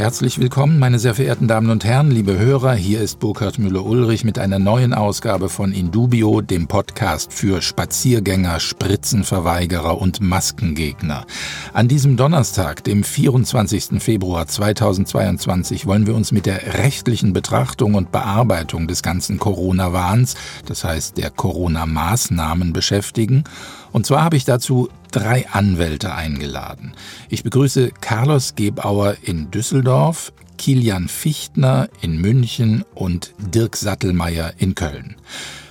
Herzlich willkommen, meine sehr verehrten Damen und Herren, liebe Hörer. Hier ist Burkhard Müller-Ulrich mit einer neuen Ausgabe von Indubio, dem Podcast für Spaziergänger, Spritzenverweigerer und Maskengegner. An diesem Donnerstag, dem 24. Februar 2022, wollen wir uns mit der rechtlichen Betrachtung und Bearbeitung des ganzen Corona-Wahns, das heißt der Corona-Maßnahmen, beschäftigen. Und zwar habe ich dazu drei Anwälte eingeladen. Ich begrüße Carlos Gebauer in Düsseldorf, Kilian Fichtner in München und Dirk Sattelmeier in Köln.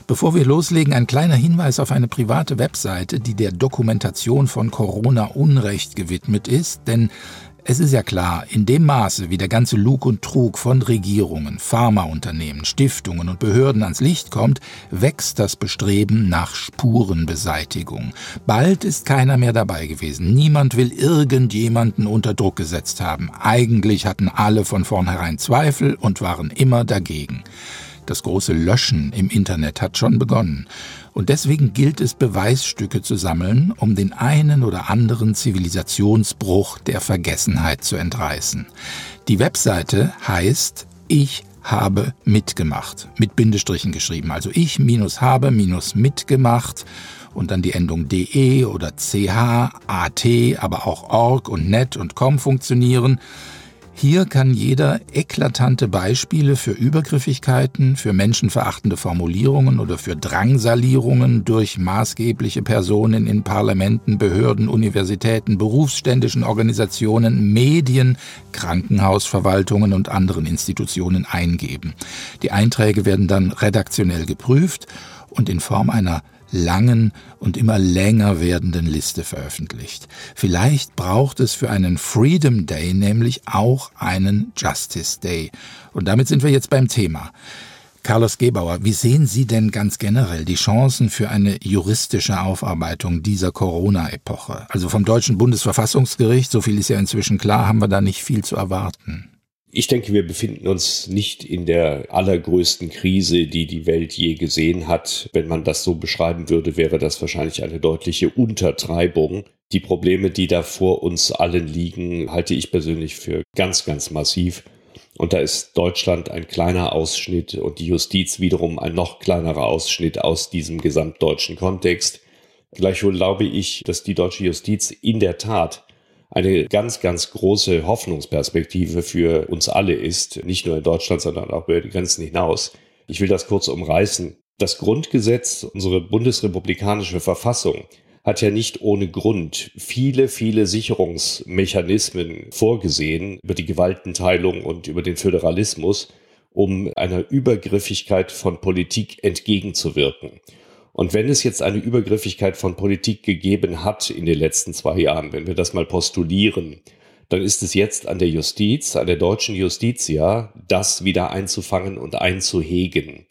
Bevor wir loslegen, ein kleiner Hinweis auf eine private Webseite, die der Dokumentation von Corona-Unrecht gewidmet ist, denn es ist ja klar, in dem Maße, wie der ganze Lug und Trug von Regierungen, Pharmaunternehmen, Stiftungen und Behörden ans Licht kommt, wächst das Bestreben nach Spurenbeseitigung. Bald ist keiner mehr dabei gewesen. Niemand will irgendjemanden unter Druck gesetzt haben. Eigentlich hatten alle von vornherein Zweifel und waren immer dagegen. Das große Löschen im Internet hat schon begonnen. Und deswegen gilt es, Beweisstücke zu sammeln, um den einen oder anderen Zivilisationsbruch der Vergessenheit zu entreißen. Die Webseite heißt Ich habe mitgemacht, mit Bindestrichen geschrieben. Also ich minus habe minus mitgemacht und dann die Endung de oder ch, at, aber auch org und net und com funktionieren. Hier kann jeder eklatante Beispiele für Übergriffigkeiten, für menschenverachtende Formulierungen oder für Drangsalierungen durch maßgebliche Personen in Parlamenten, Behörden, Universitäten, berufsständischen Organisationen, Medien, Krankenhausverwaltungen und anderen Institutionen eingeben. Die Einträge werden dann redaktionell geprüft und in Form einer langen und immer länger werdenden Liste veröffentlicht. Vielleicht braucht es für einen Freedom Day nämlich auch einen Justice Day. Und damit sind wir jetzt beim Thema. Carlos Gebauer, wie sehen Sie denn ganz generell die Chancen für eine juristische Aufarbeitung dieser Corona-Epoche? Also vom deutschen Bundesverfassungsgericht, so viel ist ja inzwischen klar, haben wir da nicht viel zu erwarten. Ich denke, wir befinden uns nicht in der allergrößten Krise, die die Welt je gesehen hat. Wenn man das so beschreiben würde, wäre das wahrscheinlich eine deutliche Untertreibung. Die Probleme, die da vor uns allen liegen, halte ich persönlich für ganz, ganz massiv. Und da ist Deutschland ein kleiner Ausschnitt und die Justiz wiederum ein noch kleinerer Ausschnitt aus diesem gesamtdeutschen Kontext. Gleichwohl glaube ich, dass die deutsche Justiz in der Tat eine ganz, ganz große Hoffnungsperspektive für uns alle ist, nicht nur in Deutschland, sondern auch über die Grenzen hinaus. Ich will das kurz umreißen. Das Grundgesetz, unsere bundesrepublikanische Verfassung, hat ja nicht ohne Grund viele, viele Sicherungsmechanismen vorgesehen über die Gewaltenteilung und über den Föderalismus, um einer Übergriffigkeit von Politik entgegenzuwirken. Und wenn es jetzt eine Übergriffigkeit von Politik gegeben hat in den letzten zwei Jahren, wenn wir das mal postulieren, dann ist es jetzt an der Justiz, an der deutschen Justitia, das wieder einzufangen und einzuhegen.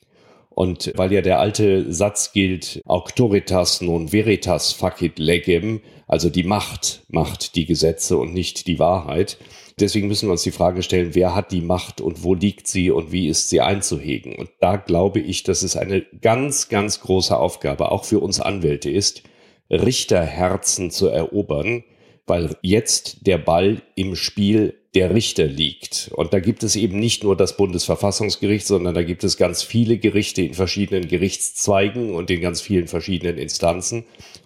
Und weil ja der alte Satz gilt, auctoritas non veritas facit legem, also die Macht macht die Gesetze und nicht die Wahrheit, Deswegen müssen wir uns die Frage stellen, wer hat die Macht und wo liegt sie und wie ist sie einzuhegen? Und da glaube ich, dass es eine ganz, ganz große Aufgabe auch für uns Anwälte ist, Richterherzen zu erobern, weil jetzt der Ball im Spiel der Richter liegt. Und da gibt es eben nicht nur das Bundesverfassungsgericht, sondern da gibt es ganz viele Gerichte in verschiedenen Gerichtszweigen und in ganz vielen verschiedenen Instanzen.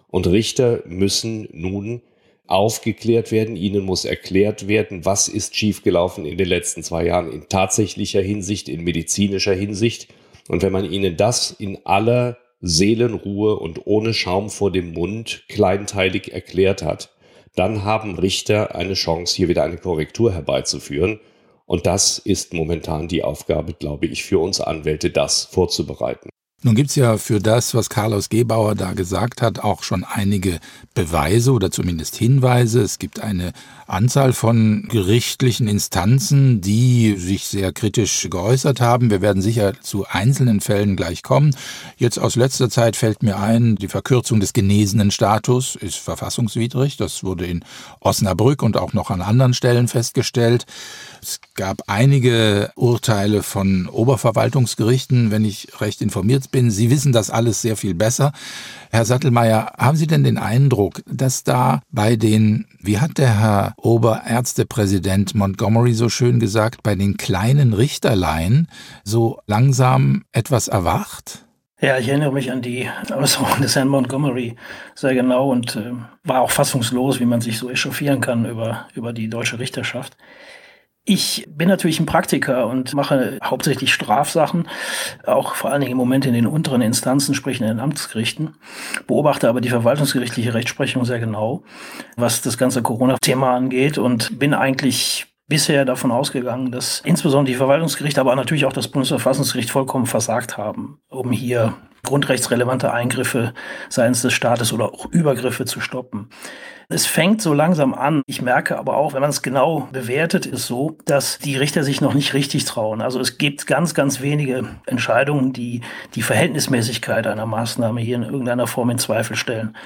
Und Richter müssen nun aufgeklärt werden. Ihnen muss erklärt werden, was ist schiefgelaufen in den letzten zwei Jahren in tatsächlicher Hinsicht, in medizinischer Hinsicht. Und wenn man Ihnen das in aller Seelenruhe und ohne Schaum vor dem Mund kleinteilig erklärt hat, dann haben Richter eine Chance, hier wieder eine Korrektur herbeizuführen. Und das ist momentan die Aufgabe, glaube ich, für uns Anwälte, das vorzubereiten. Nun gibt's ja für das, was Carlos Gebauer da gesagt hat, auch schon einige Beweise oder zumindest Hinweise. Es gibt eine Anzahl von gerichtlichen Instanzen, die sich sehr kritisch geäußert haben. Wir werden sicher zu einzelnen Fällen gleich kommen. Jetzt aus letzter Zeit fällt mir ein, die Verkürzung des genesenen Status ist verfassungswidrig. Das wurde in Osnabrück und auch noch an anderen Stellen festgestellt. Es gab einige Urteile von Oberverwaltungsgerichten, wenn ich recht informiert bin. Sie wissen das alles sehr viel besser. Herr Sattelmeier, haben Sie denn den Eindruck, dass da bei den, wie hat der Herr Oberärztepräsident Montgomery so schön gesagt, bei den kleinen Richterlein so langsam etwas erwacht? Ja, ich erinnere mich an die Äußerung des Herrn Montgomery sehr genau und äh, war auch fassungslos, wie man sich so echauffieren kann über, über die deutsche Richterschaft. Ich bin natürlich ein Praktiker und mache hauptsächlich Strafsachen, auch vor allen Dingen im Moment in den unteren Instanzen, sprich in den Amtsgerichten, beobachte aber die verwaltungsgerichtliche Rechtsprechung sehr genau, was das ganze Corona-Thema angeht und bin eigentlich bisher davon ausgegangen, dass insbesondere die Verwaltungsgerichte, aber natürlich auch das Bundesverfassungsgericht vollkommen versagt haben, um hier grundrechtsrelevante Eingriffe seitens des Staates oder auch Übergriffe zu stoppen. Es fängt so langsam an. Ich merke aber auch, wenn man es genau bewertet, ist so, dass die Richter sich noch nicht richtig trauen. Also es gibt ganz, ganz wenige Entscheidungen, die die Verhältnismäßigkeit einer Maßnahme hier in irgendeiner Form in Zweifel stellen.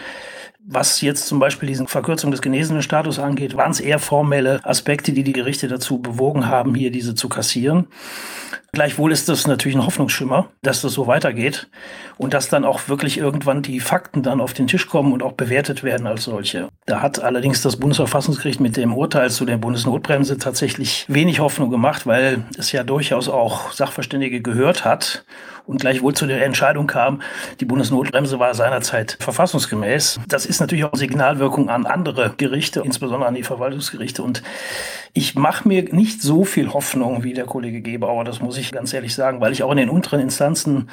Was jetzt zum Beispiel diesen Verkürzung des genesenen Status angeht, waren es eher formelle Aspekte, die die Gerichte dazu bewogen haben, hier diese zu kassieren. Gleichwohl ist das natürlich ein Hoffnungsschimmer, dass das so weitergeht und dass dann auch wirklich irgendwann die Fakten dann auf den Tisch kommen und auch bewertet werden als solche. Da hat allerdings das Bundesverfassungsgericht mit dem Urteil zu der Bundesnotbremse tatsächlich wenig Hoffnung gemacht, weil es ja durchaus auch Sachverständige gehört hat und gleichwohl zu der Entscheidung kam, die Bundesnotbremse war seinerzeit verfassungsgemäß. Das ist natürlich auch Signalwirkung an andere Gerichte, insbesondere an die Verwaltungsgerichte. Und ich mache mir nicht so viel Hoffnung wie der Kollege Gebauer, das muss ich ganz ehrlich sagen, weil ich auch in den unteren Instanzen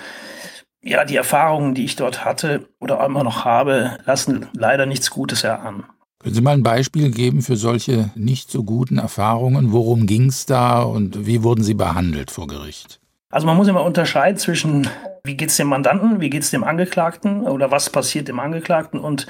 ja, die Erfahrungen, die ich dort hatte oder immer noch habe, lassen leider nichts Gutes erahnen. Können Sie mal ein Beispiel geben für solche nicht so guten Erfahrungen? Worum ging es da und wie wurden Sie behandelt vor Gericht? Also man muss immer unterscheiden zwischen, wie geht's dem Mandanten, wie geht's dem Angeklagten oder was passiert dem Angeklagten und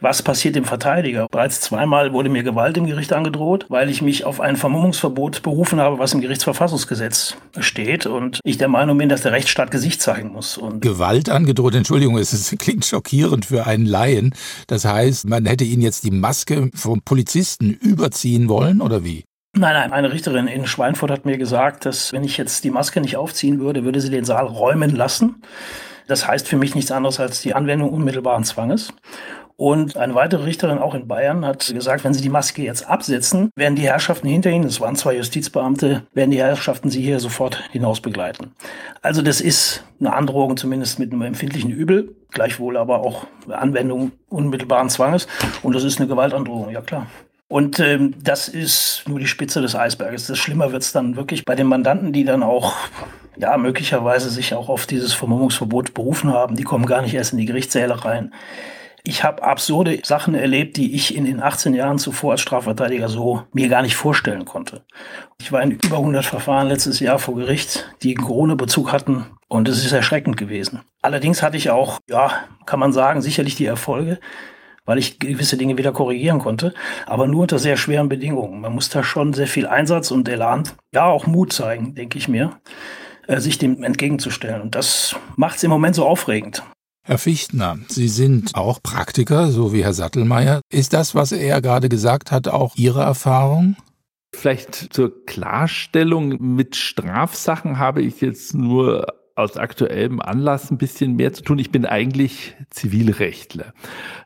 was passiert dem Verteidiger. Bereits zweimal wurde mir Gewalt im Gericht angedroht, weil ich mich auf ein Vermummungsverbot berufen habe, was im Gerichtsverfassungsgesetz steht und ich der Meinung bin, dass der Rechtsstaat Gesicht zeigen muss. Und Gewalt angedroht, Entschuldigung, es klingt schockierend für einen Laien. Das heißt, man hätte Ihnen jetzt die Maske vom Polizisten überziehen wollen oder wie? Nein, nein, eine Richterin in Schweinfurt hat mir gesagt, dass wenn ich jetzt die Maske nicht aufziehen würde, würde sie den Saal räumen lassen. Das heißt für mich nichts anderes als die Anwendung unmittelbaren Zwanges. Und eine weitere Richterin auch in Bayern hat gesagt, wenn Sie die Maske jetzt absetzen, werden die Herrschaften hinter Ihnen, es waren zwei Justizbeamte, werden die Herrschaften Sie hier sofort hinaus begleiten. Also das ist eine Androhung zumindest mit einem empfindlichen Übel, gleichwohl aber auch Anwendung unmittelbaren Zwanges. Und das ist eine Gewaltandrohung, ja klar. Und ähm, das ist nur die Spitze des Eisberges. Das Schlimmer wird es dann wirklich bei den Mandanten, die dann auch ja möglicherweise sich auch auf dieses Vermummungsverbot berufen haben. Die kommen gar nicht erst in die Gerichtssäle rein. Ich habe absurde Sachen erlebt, die ich in den 18 Jahren zuvor als Strafverteidiger so mir gar nicht vorstellen konnte. Ich war in über 100 Verfahren letztes Jahr vor Gericht, die Corona-Bezug hatten und es ist erschreckend gewesen. Allerdings hatte ich auch, ja, kann man sagen, sicherlich die Erfolge, weil ich gewisse Dinge wieder korrigieren konnte, aber nur unter sehr schweren Bedingungen. Man muss da schon sehr viel Einsatz und Elan, ja auch Mut zeigen, denke ich mir, äh, sich dem entgegenzustellen. Und das macht es im Moment so aufregend. Herr Fichtner, Sie sind auch Praktiker, so wie Herr Sattelmeier. Ist das, was er gerade gesagt hat, auch Ihre Erfahrung? Vielleicht zur Klarstellung, mit Strafsachen habe ich jetzt nur aus aktuellem Anlass ein bisschen mehr zu tun. Ich bin eigentlich Zivilrechtler.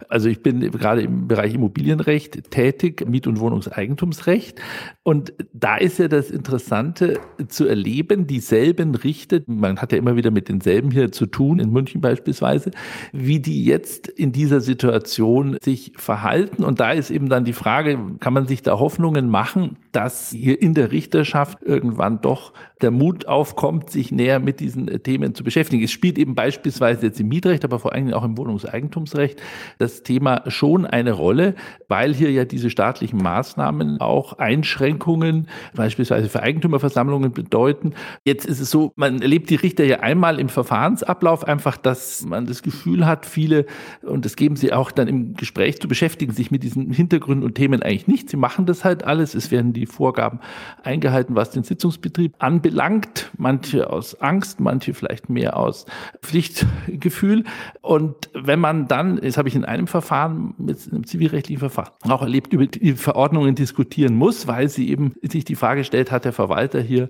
Also ich bin gerade im Bereich Immobilienrecht tätig, Miet- und Wohnungseigentumsrecht. Und da ist ja das Interessante zu erleben, dieselben Richter, man hat ja immer wieder mit denselben hier zu tun, in München beispielsweise, wie die jetzt in dieser Situation sich verhalten. Und da ist eben dann die Frage, kann man sich da Hoffnungen machen, dass hier in der Richterschaft irgendwann doch der Mut aufkommt, sich näher mit diesen Themen zu beschäftigen. Es spielt eben beispielsweise jetzt im Mietrecht, aber vor allem auch im Wohnungseigentumsrecht das Thema schon eine Rolle, weil hier ja diese staatlichen Maßnahmen auch Einschränkungen beispielsweise für Eigentümerversammlungen bedeuten. Jetzt ist es so, man erlebt die Richter ja einmal im Verfahrensablauf einfach, dass man das Gefühl hat, viele, und das geben sie auch dann im Gespräch zu beschäftigen, sich mit diesen Hintergründen und Themen eigentlich nicht. Sie machen das halt alles. Es werden die Vorgaben eingehalten, was den Sitzungsbetrieb anbelangt. Manche aus Angst, manche vielleicht mehr aus Pflichtgefühl. Und wenn man dann, das habe ich in einem Verfahren, mit einem zivilrechtlichen Verfahren, auch erlebt, über die Verordnungen diskutieren muss, weil sie eben sich die Frage stellt, hat der Verwalter hier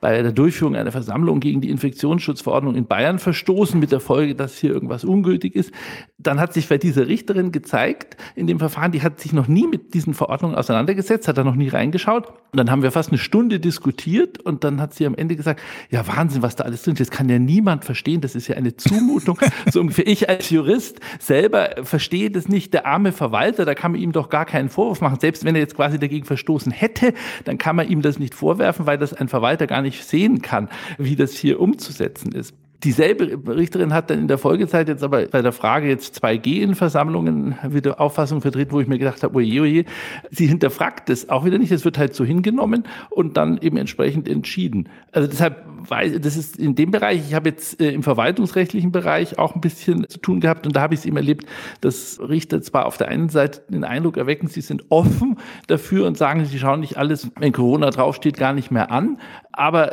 bei der Durchführung einer Versammlung gegen die Infektionsschutzverordnung in Bayern verstoßen, mit der Folge, dass hier irgendwas ungültig ist. Dann hat sich bei dieser Richterin gezeigt, in dem Verfahren, die hat sich noch nie mit diesen Verordnungen auseinandergesetzt, hat da noch nie reingeschaut. Und dann haben wir fast eine Stunde diskutiert und dann hat sie am Ende gesagt, ja Wahnsinn, was da alles drin ist. Das kann ja niemand verstehen, das ist ja eine Zumutung. so ungefähr ich als Jurist selber verstehe das nicht. Der arme Verwalter, da kann man ihm doch gar keinen Vorwurf machen. Selbst wenn er jetzt quasi dagegen verstoßen hätte, dann kann man ihm das nicht vorwerfen, weil das ein Verwalter gar nicht nicht sehen kann, wie das hier umzusetzen ist. Dieselbe Richterin hat dann in der Folgezeit jetzt aber bei der Frage jetzt 2G in Versammlungen wieder Auffassung vertreten, wo ich mir gedacht habe, oje, oje, sie hinterfragt das auch wieder nicht, es wird halt so hingenommen und dann eben entsprechend entschieden. Also deshalb, weil das ist in dem Bereich, ich habe jetzt äh, im verwaltungsrechtlichen Bereich auch ein bisschen zu tun gehabt und da habe ich es eben erlebt, dass Richter zwar auf der einen Seite den Eindruck erwecken, sie sind offen dafür und sagen, sie schauen nicht alles, wenn Corona draufsteht, gar nicht mehr an, aber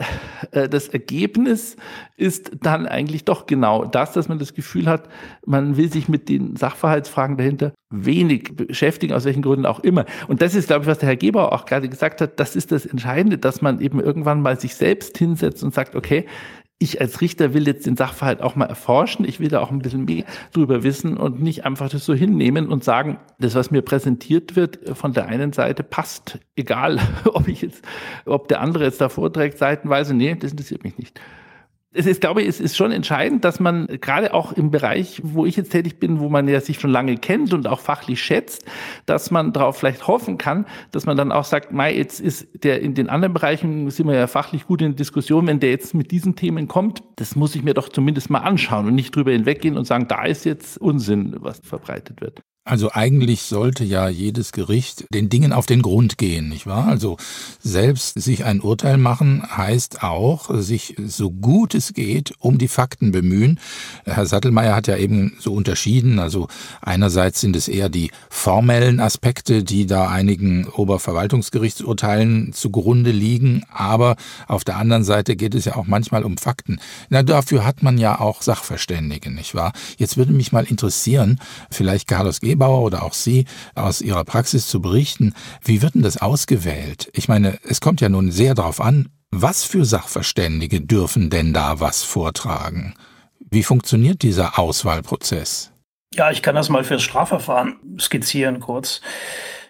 äh, das Ergebnis ist dann eigentlich doch genau das, dass man das Gefühl hat, man will sich mit den Sachverhaltsfragen dahinter wenig beschäftigen, aus welchen Gründen auch immer. Und das ist, glaube ich, was der Herr Geber auch gerade gesagt hat, das ist das Entscheidende, dass man eben irgendwann mal sich selbst hinsetzt und sagt, okay, ich als Richter will jetzt den Sachverhalt auch mal erforschen. Ich will da auch ein bisschen mehr drüber wissen und nicht einfach das so hinnehmen und sagen, das, was mir präsentiert wird von der einen Seite, passt. Egal, ob ich jetzt, ob der andere jetzt da vorträgt, seitenweise. Nee, das interessiert mich nicht es ist, glaube ich, es ist schon entscheidend, dass man gerade auch im Bereich, wo ich jetzt tätig bin, wo man ja sich schon lange kennt und auch fachlich schätzt, dass man darauf vielleicht hoffen kann, dass man dann auch sagt, Mai, jetzt ist der in den anderen Bereichen sind wir ja fachlich gut in Diskussion, wenn der jetzt mit diesen Themen kommt, das muss ich mir doch zumindest mal anschauen und nicht drüber hinweggehen und sagen, da ist jetzt Unsinn, was verbreitet wird. Also eigentlich sollte ja jedes Gericht den Dingen auf den Grund gehen, nicht wahr? Also selbst sich ein Urteil machen heißt auch, sich so gut es geht um die Fakten bemühen. Herr Sattelmeier hat ja eben so unterschieden. Also einerseits sind es eher die formellen Aspekte, die da einigen Oberverwaltungsgerichtsurteilen zugrunde liegen. Aber auf der anderen Seite geht es ja auch manchmal um Fakten. Na, dafür hat man ja auch Sachverständige, nicht wahr? Jetzt würde mich mal interessieren, vielleicht Carlos Geber, Gebauer oder auch Sie aus Ihrer Praxis zu berichten, wie wird denn das ausgewählt? Ich meine, es kommt ja nun sehr darauf an, was für Sachverständige dürfen denn da was vortragen? Wie funktioniert dieser Auswahlprozess? Ja, ich kann das mal fürs Strafverfahren skizzieren kurz.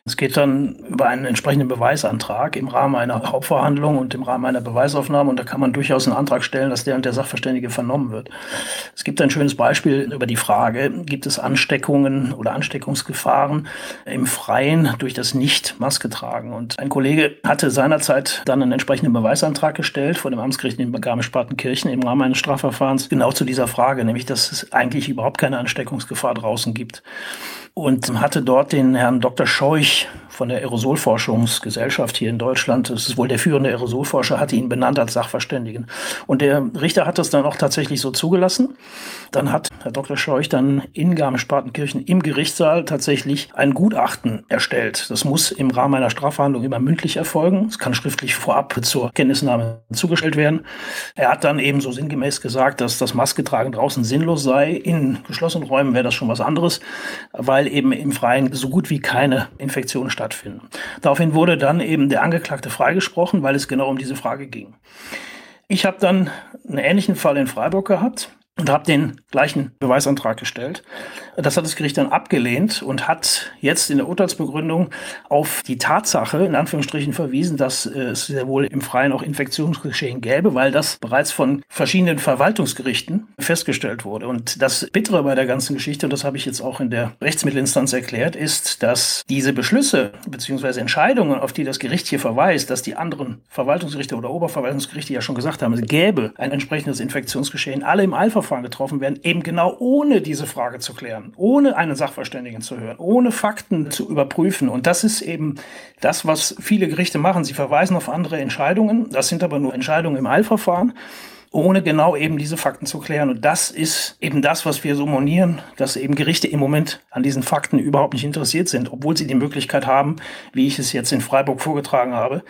Es geht dann über einen entsprechenden Beweisantrag im Rahmen einer Hauptverhandlung und im Rahmen einer Beweisaufnahme. Und da kann man durchaus einen Antrag stellen, dass der und der Sachverständige vernommen wird. Es gibt ein schönes Beispiel über die Frage, gibt es Ansteckungen oder Ansteckungsgefahren im Freien durch das Nicht-Maske tragen? Und ein Kollege hatte seinerzeit dann einen entsprechenden Beweisantrag gestellt vor dem Amtsgericht in Garmisch-Partenkirchen im Rahmen eines Strafverfahrens genau zu dieser Frage, nämlich dass es eigentlich überhaupt keine Ansteckungsgefahr draußen gibt und hatte dort den Herrn Dr. Scheuch von der Aerosolforschungsgesellschaft hier in Deutschland, das ist wohl der führende Aerosolforscher, hatte ihn benannt als Sachverständigen. Und der Richter hat das dann auch tatsächlich so zugelassen. Dann hat Herr Dr. Scheuch dann in Garmisch-Partenkirchen im Gerichtssaal tatsächlich ein Gutachten erstellt. Das muss im Rahmen einer Strafverhandlung immer mündlich erfolgen. Es kann schriftlich vorab zur Kenntnisnahme zugestellt werden. Er hat dann eben so sinngemäß gesagt, dass das Masketragen draußen sinnlos sei. In geschlossenen Räumen wäre das schon was anderes, weil eben im Freien so gut wie keine Infektion stattfindet stattfinden. Daraufhin wurde dann eben der Angeklagte freigesprochen, weil es genau um diese Frage ging. Ich habe dann einen ähnlichen Fall in Freiburg gehabt. Und habe den gleichen Beweisantrag gestellt. Das hat das Gericht dann abgelehnt und hat jetzt in der Urteilsbegründung auf die Tatsache in Anführungsstrichen verwiesen, dass es sehr wohl im Freien auch Infektionsgeschehen gäbe, weil das bereits von verschiedenen Verwaltungsgerichten festgestellt wurde. Und das Bittere bei der ganzen Geschichte, und das habe ich jetzt auch in der Rechtsmittelinstanz erklärt, ist, dass diese Beschlüsse bzw. Entscheidungen, auf die das Gericht hier verweist, dass die anderen Verwaltungsgerichte oder Oberverwaltungsgerichte ja schon gesagt haben, es gäbe ein entsprechendes Infektionsgeschehen, alle im Eilverfahren getroffen werden, eben genau ohne diese Frage zu klären, ohne einen Sachverständigen zu hören, ohne Fakten zu überprüfen. Und das ist eben das, was viele Gerichte machen. Sie verweisen auf andere Entscheidungen. Das sind aber nur Entscheidungen im Eilverfahren ohne genau eben diese Fakten zu klären. Und das ist eben das, was wir so monieren, dass eben Gerichte im Moment an diesen Fakten überhaupt nicht interessiert sind, obwohl sie die Möglichkeit haben, wie ich es jetzt in Freiburg vorgetragen habe.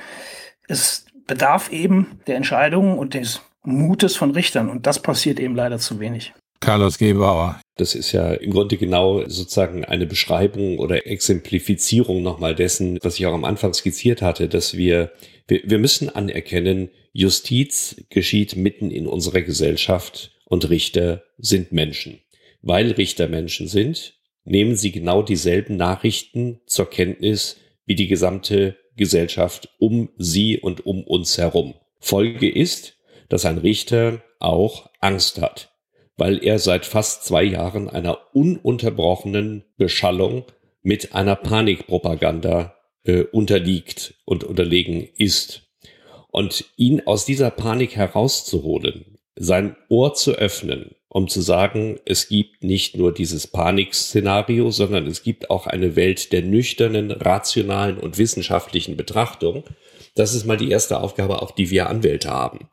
Es bedarf eben der Entscheidungen und des Mutes von Richtern. Und das passiert eben leider zu wenig. Carlos Gebauer. Das ist ja im Grunde genau sozusagen eine Beschreibung oder Exemplifizierung nochmal dessen, was ich auch am Anfang skizziert hatte, dass wir, wir, wir müssen anerkennen, Justiz geschieht mitten in unserer Gesellschaft und Richter sind Menschen. Weil Richter Menschen sind, nehmen sie genau dieselben Nachrichten zur Kenntnis wie die gesamte Gesellschaft um sie und um uns herum. Folge ist, dass ein Richter auch Angst hat, weil er seit fast zwei Jahren einer ununterbrochenen Beschallung mit einer Panikpropaganda äh, unterliegt und unterlegen ist. Und ihn aus dieser Panik herauszuholen, sein Ohr zu öffnen, um zu sagen, es gibt nicht nur dieses Panikszenario, sondern es gibt auch eine Welt der nüchternen, rationalen und wissenschaftlichen Betrachtung. Das ist mal die erste Aufgabe, auch die wir Anwälte haben.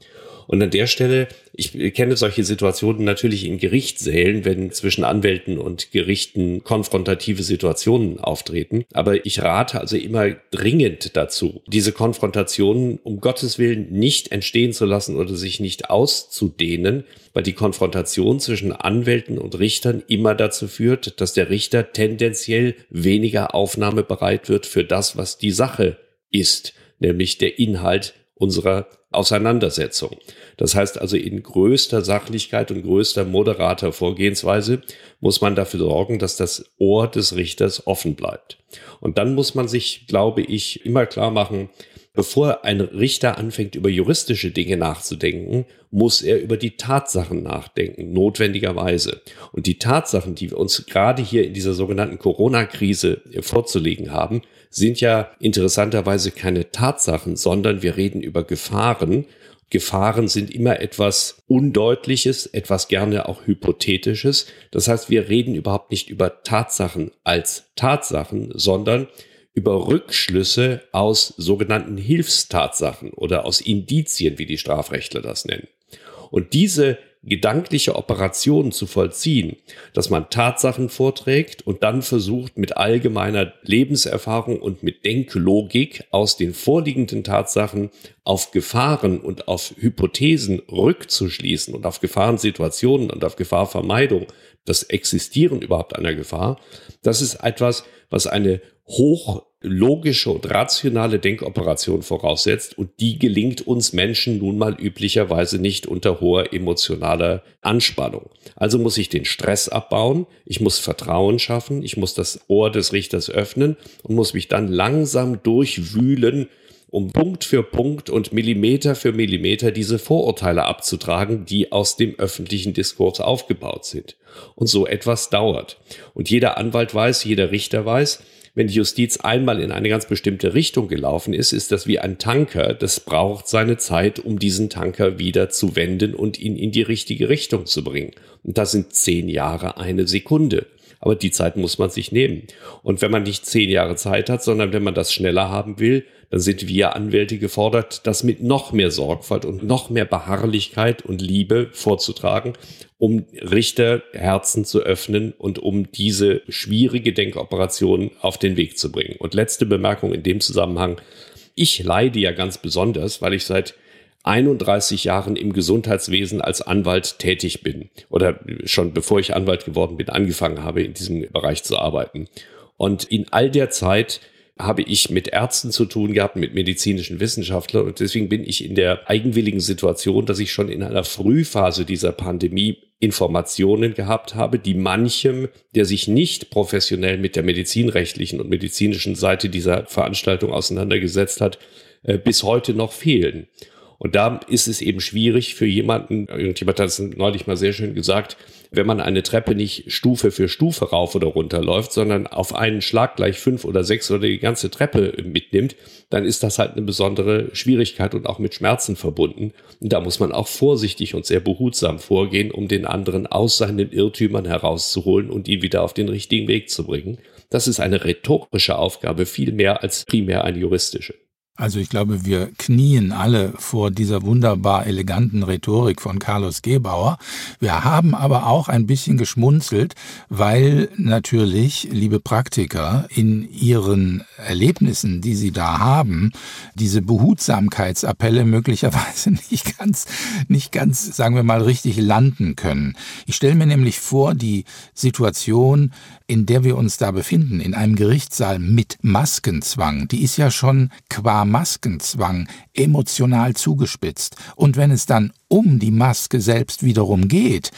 Und an der Stelle, ich kenne solche Situationen natürlich in Gerichtssälen, wenn zwischen Anwälten und Gerichten konfrontative Situationen auftreten. Aber ich rate also immer dringend dazu, diese Konfrontationen um Gottes Willen nicht entstehen zu lassen oder sich nicht auszudehnen, weil die Konfrontation zwischen Anwälten und Richtern immer dazu führt, dass der Richter tendenziell weniger aufnahmebereit wird für das, was die Sache ist, nämlich der Inhalt unserer Auseinandersetzung. Das heißt also, in größter Sachlichkeit und größter moderater Vorgehensweise muss man dafür sorgen, dass das Ohr des Richters offen bleibt. Und dann muss man sich, glaube ich, immer klar machen, bevor ein Richter anfängt, über juristische Dinge nachzudenken, muss er über die Tatsachen nachdenken, notwendigerweise. Und die Tatsachen, die wir uns gerade hier in dieser sogenannten Corona-Krise vorzulegen haben, sind ja interessanterweise keine Tatsachen, sondern wir reden über Gefahren. Gefahren sind immer etwas Undeutliches, etwas gerne auch Hypothetisches. Das heißt, wir reden überhaupt nicht über Tatsachen als Tatsachen, sondern über Rückschlüsse aus sogenannten Hilfstatsachen oder aus Indizien, wie die Strafrechtler das nennen. Und diese gedankliche Operationen zu vollziehen, dass man Tatsachen vorträgt und dann versucht mit allgemeiner Lebenserfahrung und mit Denklogik aus den vorliegenden Tatsachen auf Gefahren und auf Hypothesen rückzuschließen und auf Gefahrensituationen und auf Gefahrvermeidung, das Existieren überhaupt einer Gefahr, das ist etwas, was eine hochlogische und rationale Denkoperation voraussetzt und die gelingt uns Menschen nun mal üblicherweise nicht unter hoher emotionaler Anspannung. Also muss ich den Stress abbauen, ich muss Vertrauen schaffen, ich muss das Ohr des Richters öffnen und muss mich dann langsam durchwühlen, um Punkt für Punkt und Millimeter für Millimeter diese Vorurteile abzutragen, die aus dem öffentlichen Diskurs aufgebaut sind. Und so etwas dauert. Und jeder Anwalt weiß, jeder Richter weiß, wenn die Justiz einmal in eine ganz bestimmte Richtung gelaufen ist, ist das wie ein Tanker. Das braucht seine Zeit, um diesen Tanker wieder zu wenden und ihn in die richtige Richtung zu bringen. Und das sind zehn Jahre eine Sekunde. Aber die Zeit muss man sich nehmen. Und wenn man nicht zehn Jahre Zeit hat, sondern wenn man das schneller haben will, dann sind wir Anwälte gefordert, das mit noch mehr Sorgfalt und noch mehr Beharrlichkeit und Liebe vorzutragen, um Richterherzen zu öffnen und um diese schwierige Denkoperation auf den Weg zu bringen. Und letzte Bemerkung in dem Zusammenhang. Ich leide ja ganz besonders, weil ich seit 31 Jahren im Gesundheitswesen als Anwalt tätig bin oder schon bevor ich Anwalt geworden bin, angefangen habe, in diesem Bereich zu arbeiten. Und in all der Zeit habe ich mit Ärzten zu tun gehabt, mit medizinischen Wissenschaftlern. Und deswegen bin ich in der eigenwilligen Situation, dass ich schon in einer Frühphase dieser Pandemie Informationen gehabt habe, die manchem, der sich nicht professionell mit der medizinrechtlichen und medizinischen Seite dieser Veranstaltung auseinandergesetzt hat, äh, bis heute noch fehlen. Und da ist es eben schwierig für jemanden, irgendjemand hat es neulich mal sehr schön gesagt, wenn man eine Treppe nicht Stufe für Stufe rauf oder runter läuft, sondern auf einen Schlag gleich fünf oder sechs oder die ganze Treppe mitnimmt, dann ist das halt eine besondere Schwierigkeit und auch mit Schmerzen verbunden. Und da muss man auch vorsichtig und sehr behutsam vorgehen, um den anderen aus seinen Irrtümern herauszuholen und ihn wieder auf den richtigen Weg zu bringen. Das ist eine rhetorische Aufgabe, viel mehr als primär eine juristische. Also ich glaube, wir knien alle vor dieser wunderbar eleganten Rhetorik von Carlos Gebauer. Wir haben aber auch ein bisschen geschmunzelt, weil natürlich, liebe Praktiker, in ihren Erlebnissen, die sie da haben, diese Behutsamkeitsappelle möglicherweise nicht ganz, nicht ganz, sagen wir mal, richtig landen können. Ich stelle mir nämlich vor, die Situation, in der wir uns da befinden, in einem Gerichtssaal mit Maskenzwang, die ist ja schon qua Maskenzwang emotional zugespitzt. Und wenn es dann um die Maske selbst wiederum geht,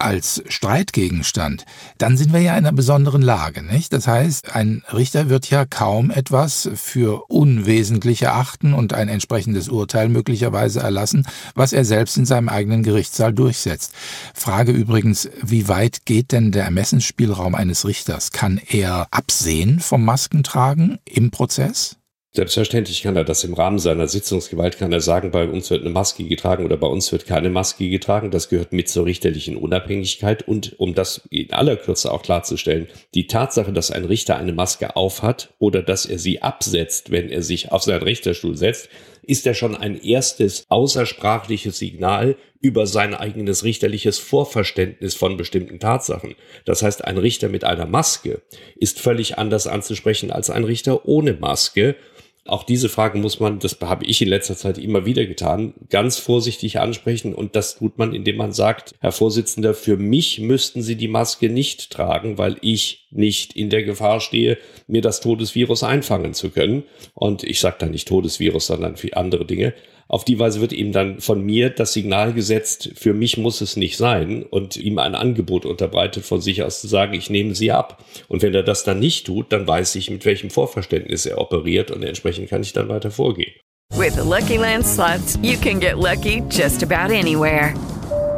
als Streitgegenstand, dann sind wir ja in einer besonderen Lage, nicht? Das heißt, ein Richter wird ja kaum etwas für unwesentlich erachten und ein entsprechendes Urteil möglicherweise erlassen, was er selbst in seinem eigenen Gerichtssaal durchsetzt. Frage übrigens, wie weit geht denn der Ermessensspielraum eines Richters? Kann er absehen vom Maskentragen im Prozess? Selbstverständlich kann er das im Rahmen seiner Sitzungsgewalt, kann er sagen, bei uns wird eine Maske getragen oder bei uns wird keine Maske getragen. Das gehört mit zur richterlichen Unabhängigkeit. Und um das in aller Kürze auch klarzustellen, die Tatsache, dass ein Richter eine Maske aufhat oder dass er sie absetzt, wenn er sich auf seinen Richterstuhl setzt, ist ja schon ein erstes außersprachliches Signal über sein eigenes richterliches Vorverständnis von bestimmten Tatsachen. Das heißt, ein Richter mit einer Maske ist völlig anders anzusprechen als ein Richter ohne Maske. Auch diese Fragen muss man, das habe ich in letzter Zeit immer wieder getan, ganz vorsichtig ansprechen. Und das tut man, indem man sagt, Herr Vorsitzender, für mich müssten Sie die Maske nicht tragen, weil ich nicht in der Gefahr stehe, mir das Todesvirus einfangen zu können. Und ich sage da nicht Todesvirus, sondern für andere Dinge. Auf die Weise wird ihm dann von mir das Signal gesetzt, für mich muss es nicht sein und ihm ein Angebot unterbreitet von sich aus zu sagen, ich nehme sie ab. Und wenn er das dann nicht tut, dann weiß ich, mit welchem Vorverständnis er operiert und entsprechend kann ich dann weiter vorgehen. With the Lucky Land slots, you can get lucky just about anywhere.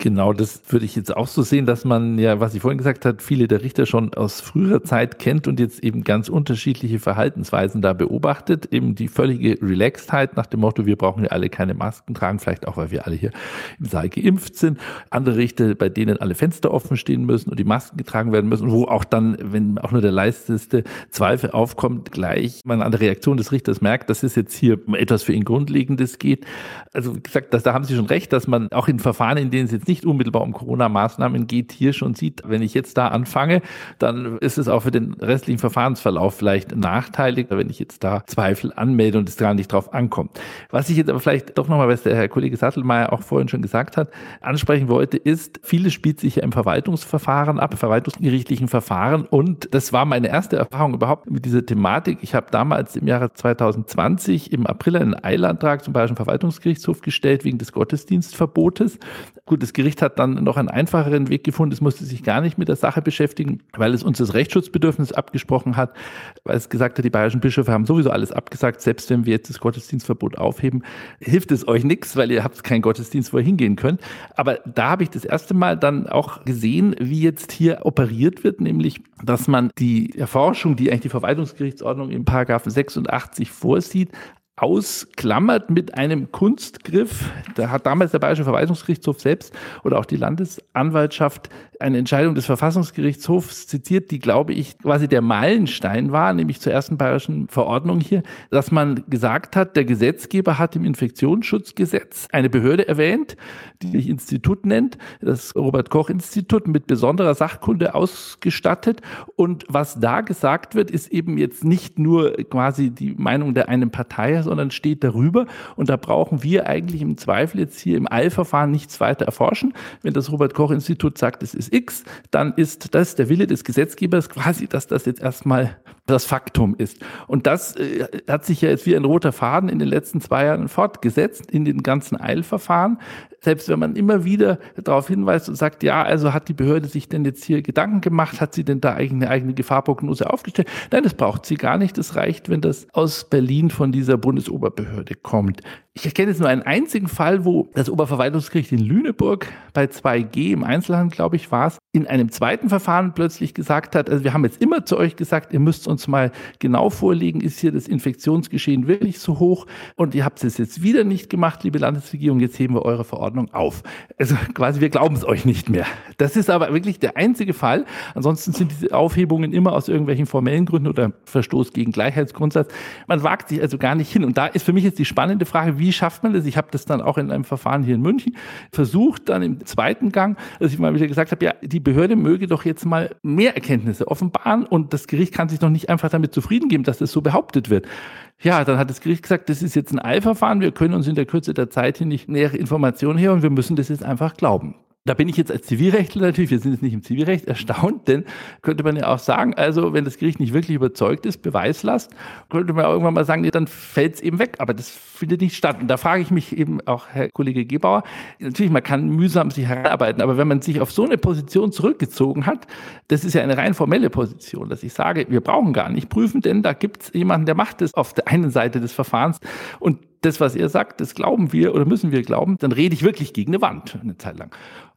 Genau, das würde ich jetzt auch so sehen, dass man ja, was ich vorhin gesagt hat, viele der Richter schon aus früherer Zeit kennt und jetzt eben ganz unterschiedliche Verhaltensweisen da beobachtet. Eben die völlige Relaxedheit nach dem Motto, wir brauchen ja alle keine Masken tragen, vielleicht auch, weil wir alle hier im Saal geimpft sind. Andere Richter, bei denen alle Fenster offen stehen müssen und die Masken getragen werden müssen, wo auch dann, wenn auch nur der leisteste Zweifel aufkommt, gleich man an der Reaktion des Richters merkt, dass es jetzt hier etwas für ihn Grundlegendes geht. Also gesagt, das, da haben Sie schon recht, dass man auch in Verfahren, in denen es jetzt nicht unmittelbar um Corona-Maßnahmen geht, hier schon sieht, wenn ich jetzt da anfange, dann ist es auch für den restlichen Verfahrensverlauf vielleicht nachteilig, wenn ich jetzt da Zweifel anmelde und es gar nicht drauf ankommt. Was ich jetzt aber vielleicht doch nochmal, was der Herr Kollege Sattelmeier auch vorhin schon gesagt hat, ansprechen wollte, ist, vieles spielt sich ja im Verwaltungsverfahren ab, verwaltungsgerichtlichen Verfahren und das war meine erste Erfahrung überhaupt mit dieser Thematik. Ich habe damals im Jahre 2020 im April einen Eilantrag zum Bayerischen Verwaltungsgerichtshof gestellt wegen des Gottesdienstverbotes. Gut, es Gericht hat dann noch einen einfacheren Weg gefunden. Es musste sich gar nicht mit der Sache beschäftigen, weil es uns das Rechtsschutzbedürfnis abgesprochen hat, weil es gesagt hat, die bayerischen Bischöfe haben sowieso alles abgesagt. Selbst wenn wir jetzt das Gottesdienstverbot aufheben, hilft es euch nichts, weil ihr habt keinen Gottesdienst, wo ihr hingehen könnt. Aber da habe ich das erste Mal dann auch gesehen, wie jetzt hier operiert wird, nämlich, dass man die Erforschung, die eigentlich die Verwaltungsgerichtsordnung im Paragraphen 86 vorsieht, ausklammert mit einem Kunstgriff. Da hat damals der Bayerische Verwaltungsgerichtshof selbst oder auch die Landesanwaltschaft eine Entscheidung des Verfassungsgerichtshofs zitiert, die, glaube ich, quasi der Meilenstein war, nämlich zur ersten bayerischen Verordnung hier, dass man gesagt hat, der Gesetzgeber hat im Infektionsschutzgesetz eine Behörde erwähnt, die sich Institut nennt, das Robert-Koch-Institut mit besonderer Sachkunde ausgestattet. Und was da gesagt wird, ist eben jetzt nicht nur quasi die Meinung der einen Partei, sondern steht darüber. Und da brauchen wir eigentlich im Zweifel jetzt hier im Eilverfahren nichts weiter erforschen. Wenn das Robert-Koch-Institut sagt, es ist X, dann ist das der Wille des Gesetzgebers quasi, dass das jetzt erstmal das Faktum ist. Und das äh, hat sich ja jetzt wie ein roter Faden in den letzten zwei Jahren fortgesetzt in den ganzen Eilverfahren selbst wenn man immer wieder darauf hinweist und sagt, ja, also hat die Behörde sich denn jetzt hier Gedanken gemacht, hat sie denn da eine eigene Gefahrprognose aufgestellt? Nein, das braucht sie gar nicht. Das reicht, wenn das aus Berlin von dieser Bundesoberbehörde kommt. Ich erkenne jetzt nur einen einzigen Fall, wo das Oberverwaltungsgericht in Lüneburg bei 2G im Einzelhandel, glaube ich, war es, in einem zweiten Verfahren plötzlich gesagt hat, also wir haben jetzt immer zu euch gesagt, ihr müsst uns mal genau vorlegen, ist hier das Infektionsgeschehen wirklich so hoch und ihr habt es jetzt wieder nicht gemacht, liebe Landesregierung, jetzt heben wir eure Verordnung auf. Also quasi, wir glauben es euch nicht mehr. Das ist aber wirklich der einzige Fall. Ansonsten sind diese Aufhebungen immer aus irgendwelchen formellen Gründen oder Verstoß gegen Gleichheitsgrundsatz. Man wagt sich also gar nicht hin. Und da ist für mich jetzt die spannende Frage, wie wie schafft man das? Ich habe das dann auch in einem Verfahren hier in München versucht, dann im zweiten Gang, dass ich mal wieder gesagt habe, ja, die Behörde möge doch jetzt mal mehr Erkenntnisse offenbaren und das Gericht kann sich doch nicht einfach damit zufrieden geben, dass das so behauptet wird. Ja, dann hat das Gericht gesagt, das ist jetzt ein Eilverfahren, wir können uns in der Kürze der Zeit hier nicht nähere Informationen her und wir müssen das jetzt einfach glauben. Da bin ich jetzt als Zivilrechtler natürlich, wir sind jetzt nicht im Zivilrecht, erstaunt, denn könnte man ja auch sagen, also wenn das Gericht nicht wirklich überzeugt ist, Beweislast, könnte man irgendwann mal sagen, nee, dann fällt es eben weg. Aber das findet nicht statt. Und da frage ich mich eben auch, Herr Kollege Gebauer, natürlich, man kann mühsam sich heranarbeiten, aber wenn man sich auf so eine Position zurückgezogen hat, das ist ja eine rein formelle Position, dass ich sage, wir brauchen gar nicht prüfen, denn da gibt es jemanden, der macht das auf der einen Seite des Verfahrens und das, was er sagt, das glauben wir oder müssen wir glauben, dann rede ich wirklich gegen eine Wand eine Zeit lang.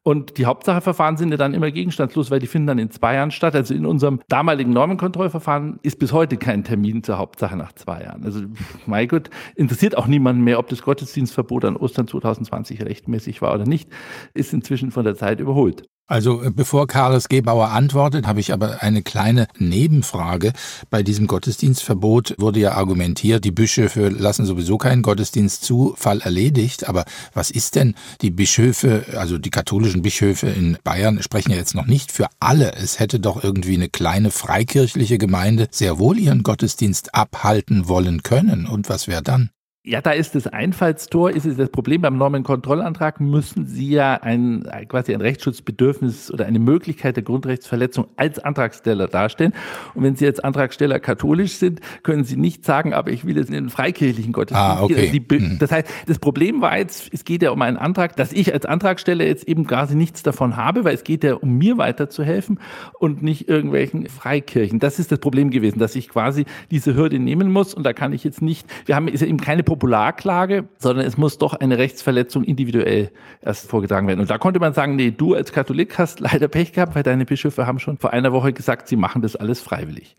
Und die Hauptsacheverfahren sind ja dann immer gegenstandslos, weil die finden dann in zwei Jahren statt. Also in unserem damaligen Normenkontrollverfahren ist bis heute kein Termin zur Hauptsache nach zwei Jahren. Also mein Gott, interessiert auch niemanden mehr, ob das Gottesdienstverbot an Ostern 2020 rechtmäßig war oder nicht, ist inzwischen von der Zeit überholt. Also äh, bevor Carlos Gebauer antwortet, habe ich aber eine kleine Nebenfrage. Bei diesem Gottesdienstverbot wurde ja argumentiert, die Bischöfe lassen sowieso keinen Gottesdienst zu, Fall erledigt. Aber was ist denn die Bischöfe, also die katholischen Bischöfe in Bayern sprechen ja jetzt noch nicht für alle. Es hätte doch irgendwie eine kleine freikirchliche Gemeinde sehr wohl ihren Gottesdienst abhalten wollen können. Und was wäre dann? Ja, da ist das Einfallstor, ist es das Problem beim Normenkontrollantrag, müssen Sie ja ein, quasi ein Rechtsschutzbedürfnis oder eine Möglichkeit der Grundrechtsverletzung als Antragsteller darstellen. Und wenn Sie jetzt Antragsteller katholisch sind, können Sie nicht sagen, aber ich will jetzt in den freikirchlichen Gottesdienst. Ah, okay. Also mhm. Das heißt, das Problem war jetzt, es geht ja um einen Antrag, dass ich als Antragsteller jetzt eben quasi nichts davon habe, weil es geht ja um mir weiterzuhelfen und nicht irgendwelchen Freikirchen. Das ist das Problem gewesen, dass ich quasi diese Hürde nehmen muss und da kann ich jetzt nicht, wir haben ist ja eben keine Popularklage, sondern es muss doch eine Rechtsverletzung individuell erst vorgetragen werden. Und da konnte man sagen, nee, du als Katholik hast leider Pech gehabt, weil deine Bischöfe haben schon vor einer Woche gesagt, sie machen das alles freiwillig.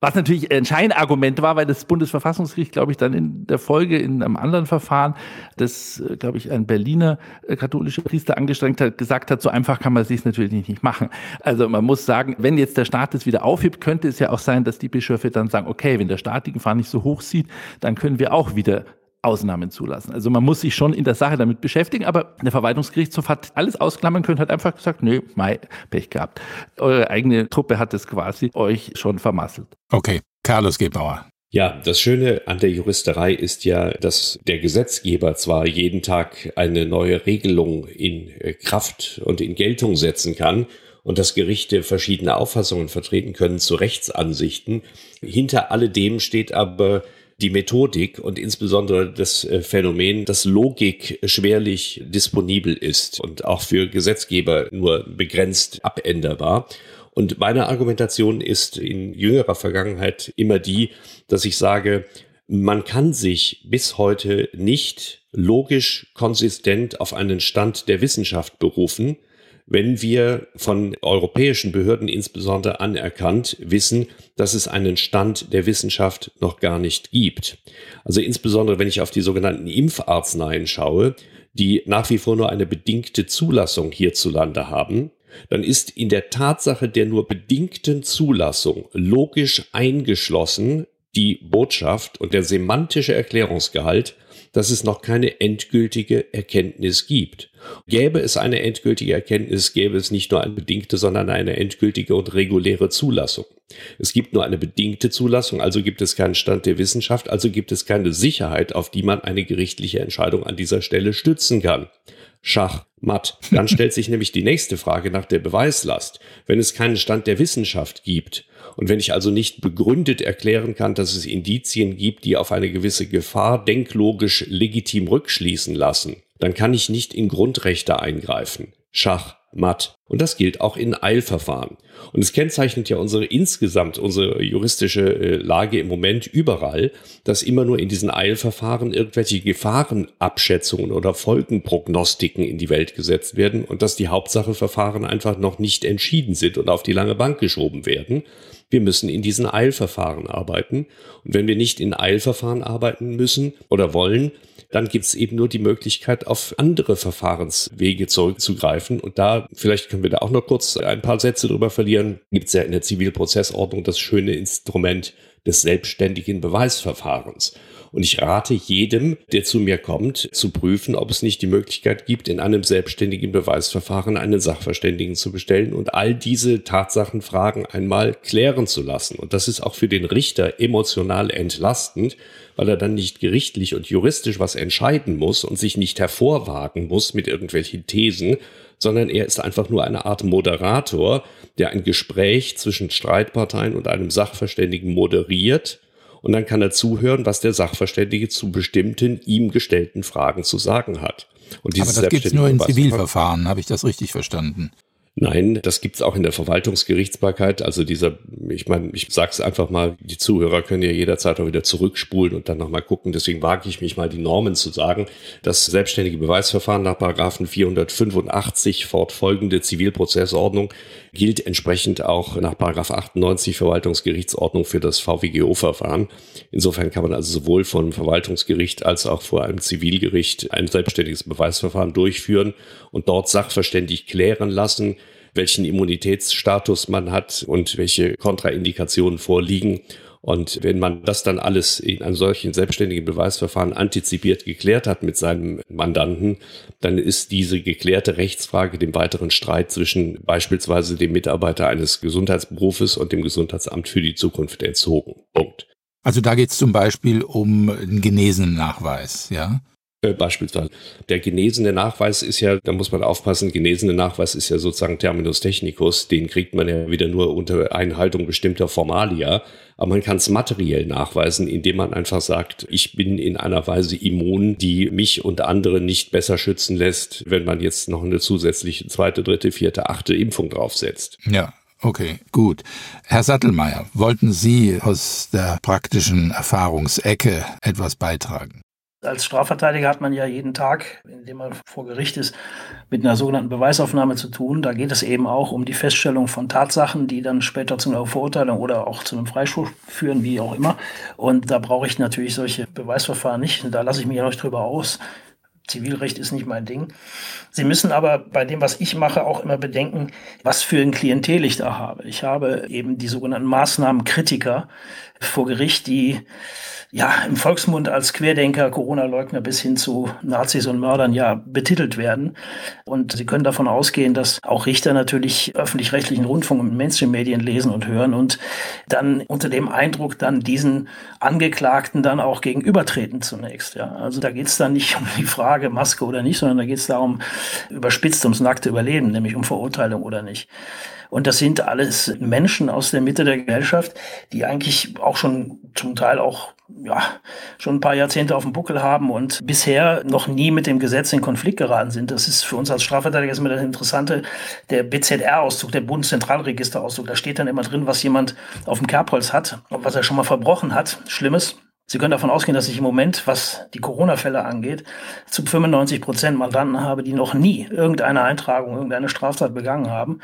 Was natürlich ein Scheinargument war, weil das Bundesverfassungsgericht, glaube ich, dann in der Folge in einem anderen Verfahren, das, äh, glaube ich, ein Berliner äh, katholischer Priester angestrengt hat, gesagt hat, so einfach kann man es sich natürlich nicht machen. Also man muss sagen, wenn jetzt der Staat es wieder aufhebt, könnte es ja auch sein, dass die Bischöfe dann sagen, okay, wenn der Staat die Gefahr nicht so hoch sieht, dann können wir auch wieder Ausnahmen zulassen. Also man muss sich schon in der Sache damit beschäftigen, aber der Verwaltungsgerichtshof hat alles ausklammern können, hat einfach gesagt, nö, Mai, Pech gehabt. Eure eigene Truppe hat es quasi euch schon vermasselt. Okay, Carlos Gebauer. Ja, das Schöne an der Juristerei ist ja, dass der Gesetzgeber zwar jeden Tag eine neue Regelung in Kraft und in Geltung setzen kann und dass Gerichte verschiedene Auffassungen vertreten können zu Rechtsansichten. Hinter alledem steht aber die Methodik und insbesondere das äh, Phänomen, dass Logik schwerlich disponibel ist und auch für Gesetzgeber nur begrenzt abänderbar. Und meine Argumentation ist in jüngerer Vergangenheit immer die, dass ich sage, man kann sich bis heute nicht logisch konsistent auf einen Stand der Wissenschaft berufen, wenn wir von europäischen Behörden insbesondere anerkannt wissen, dass es einen Stand der Wissenschaft noch gar nicht gibt. Also insbesondere wenn ich auf die sogenannten Impfarzneien schaue, die nach wie vor nur eine bedingte Zulassung hierzulande haben, dann ist in der Tatsache der nur bedingten Zulassung logisch eingeschlossen die Botschaft und der semantische Erklärungsgehalt, dass es noch keine endgültige Erkenntnis gibt. Gäbe es eine endgültige Erkenntnis, gäbe es nicht nur eine bedingte, sondern eine endgültige und reguläre Zulassung. Es gibt nur eine bedingte Zulassung, also gibt es keinen Stand der Wissenschaft, also gibt es keine Sicherheit, auf die man eine gerichtliche Entscheidung an dieser Stelle stützen kann. Schach, matt. Dann stellt sich nämlich die nächste Frage nach der Beweislast. Wenn es keinen Stand der Wissenschaft gibt und wenn ich also nicht begründet erklären kann, dass es Indizien gibt, die auf eine gewisse Gefahr denklogisch legitim rückschließen lassen, dann kann ich nicht in Grundrechte eingreifen. Schach, matt. Und das gilt auch in Eilverfahren. Und es kennzeichnet ja unsere insgesamt, unsere juristische äh, Lage im Moment überall, dass immer nur in diesen Eilverfahren irgendwelche Gefahrenabschätzungen oder Folgenprognostiken in die Welt gesetzt werden und dass die Hauptsacheverfahren einfach noch nicht entschieden sind und auf die lange Bank geschoben werden. Wir müssen in diesen Eilverfahren arbeiten. Und wenn wir nicht in Eilverfahren arbeiten müssen oder wollen, dann gibt es eben nur die Möglichkeit, auf andere Verfahrenswege zurückzugreifen. Und da, vielleicht können wir da auch noch kurz ein paar Sätze drüber verlieren, gibt es ja in der Zivilprozessordnung das schöne Instrument des selbstständigen Beweisverfahrens. Und ich rate jedem, der zu mir kommt, zu prüfen, ob es nicht die Möglichkeit gibt, in einem selbstständigen Beweisverfahren einen Sachverständigen zu bestellen und all diese Tatsachenfragen einmal klären zu lassen. Und das ist auch für den Richter emotional entlastend, weil er dann nicht gerichtlich und juristisch was entscheiden muss und sich nicht hervorwagen muss mit irgendwelchen Thesen, sondern er ist einfach nur eine Art Moderator, der ein Gespräch zwischen Streitparteien und einem Sachverständigen moderiert und dann kann er zuhören, was der Sachverständige zu bestimmten ihm gestellten Fragen zu sagen hat. Und dieses Aber das gibt es nur in Zivilverfahren, habe ich das richtig verstanden? Nein, das gibt's auch in der Verwaltungsgerichtsbarkeit. Also dieser, ich meine, ich sag's einfach mal, die Zuhörer können ja jederzeit auch wieder zurückspulen und dann nochmal gucken. Deswegen wage ich mich mal, die Normen zu sagen. Das selbstständige Beweisverfahren nach Paragraphen 485 fortfolgende Zivilprozessordnung gilt entsprechend auch nach Paragraph 98 Verwaltungsgerichtsordnung für das VWGO-Verfahren. Insofern kann man also sowohl vom Verwaltungsgericht als auch vor einem Zivilgericht ein selbstständiges Beweisverfahren durchführen und dort sachverständig klären lassen, welchen Immunitätsstatus man hat und welche Kontraindikationen vorliegen. Und wenn man das dann alles in einem solchen selbstständigen Beweisverfahren antizipiert geklärt hat mit seinem Mandanten, dann ist diese geklärte Rechtsfrage dem weiteren Streit zwischen beispielsweise dem Mitarbeiter eines Gesundheitsberufes und dem Gesundheitsamt für die Zukunft entzogen. Punkt. Also da geht es zum Beispiel um einen Genesenen-Nachweis, ja? Äh, beispielsweise. Der genesene Nachweis ist ja, da muss man aufpassen, genesene Nachweis ist ja sozusagen Terminus technicus, den kriegt man ja wieder nur unter Einhaltung bestimmter Formalia, aber man kann es materiell nachweisen, indem man einfach sagt, ich bin in einer Weise immun, die mich und andere nicht besser schützen lässt, wenn man jetzt noch eine zusätzliche zweite, dritte, vierte, achte Impfung draufsetzt. Ja, Okay, gut. Herr Sattelmeier, wollten Sie aus der praktischen Erfahrungsecke etwas beitragen? Als Strafverteidiger hat man ja jeden Tag, indem man vor Gericht ist, mit einer sogenannten Beweisaufnahme zu tun. Da geht es eben auch um die Feststellung von Tatsachen, die dann später zu einer Verurteilung oder auch zu einem Freispruch führen, wie auch immer. Und da brauche ich natürlich solche Beweisverfahren nicht. Da lasse ich mich ja nicht drüber aus. Zivilrecht ist nicht mein Ding. Sie müssen aber bei dem, was ich mache, auch immer bedenken, was für ein Klientel ich da habe. Ich habe eben die sogenannten Maßnahmenkritiker vor Gericht, die ja, im Volksmund als Querdenker, Corona-Leugner bis hin zu Nazis und Mördern ja betitelt werden. Und Sie können davon ausgehen, dass auch Richter natürlich öffentlich-rechtlichen Rundfunk und Mainstream-Medien lesen und hören und dann unter dem Eindruck dann diesen Angeklagten dann auch gegenübertreten zunächst. Ja, also da geht es dann nicht um die Frage Maske oder nicht, sondern da geht es darum, überspitzt ums nackte Überleben, nämlich um Verurteilung oder nicht. Und das sind alles Menschen aus der Mitte der Gesellschaft, die eigentlich auch schon zum Teil auch ja, schon ein paar Jahrzehnte auf dem Buckel haben und bisher noch nie mit dem Gesetz in Konflikt geraten sind. Das ist für uns als Strafverteidiger immer das Interessante. Der BZR-Auszug, der Bundeszentralregister-Auszug, da steht dann immer drin, was jemand auf dem Kerbholz hat und was er schon mal verbrochen hat. Schlimmes. Sie können davon ausgehen, dass ich im Moment, was die Corona-Fälle angeht, zu 95 Prozent Mandanten habe, die noch nie irgendeine Eintragung, irgendeine Straftat begangen haben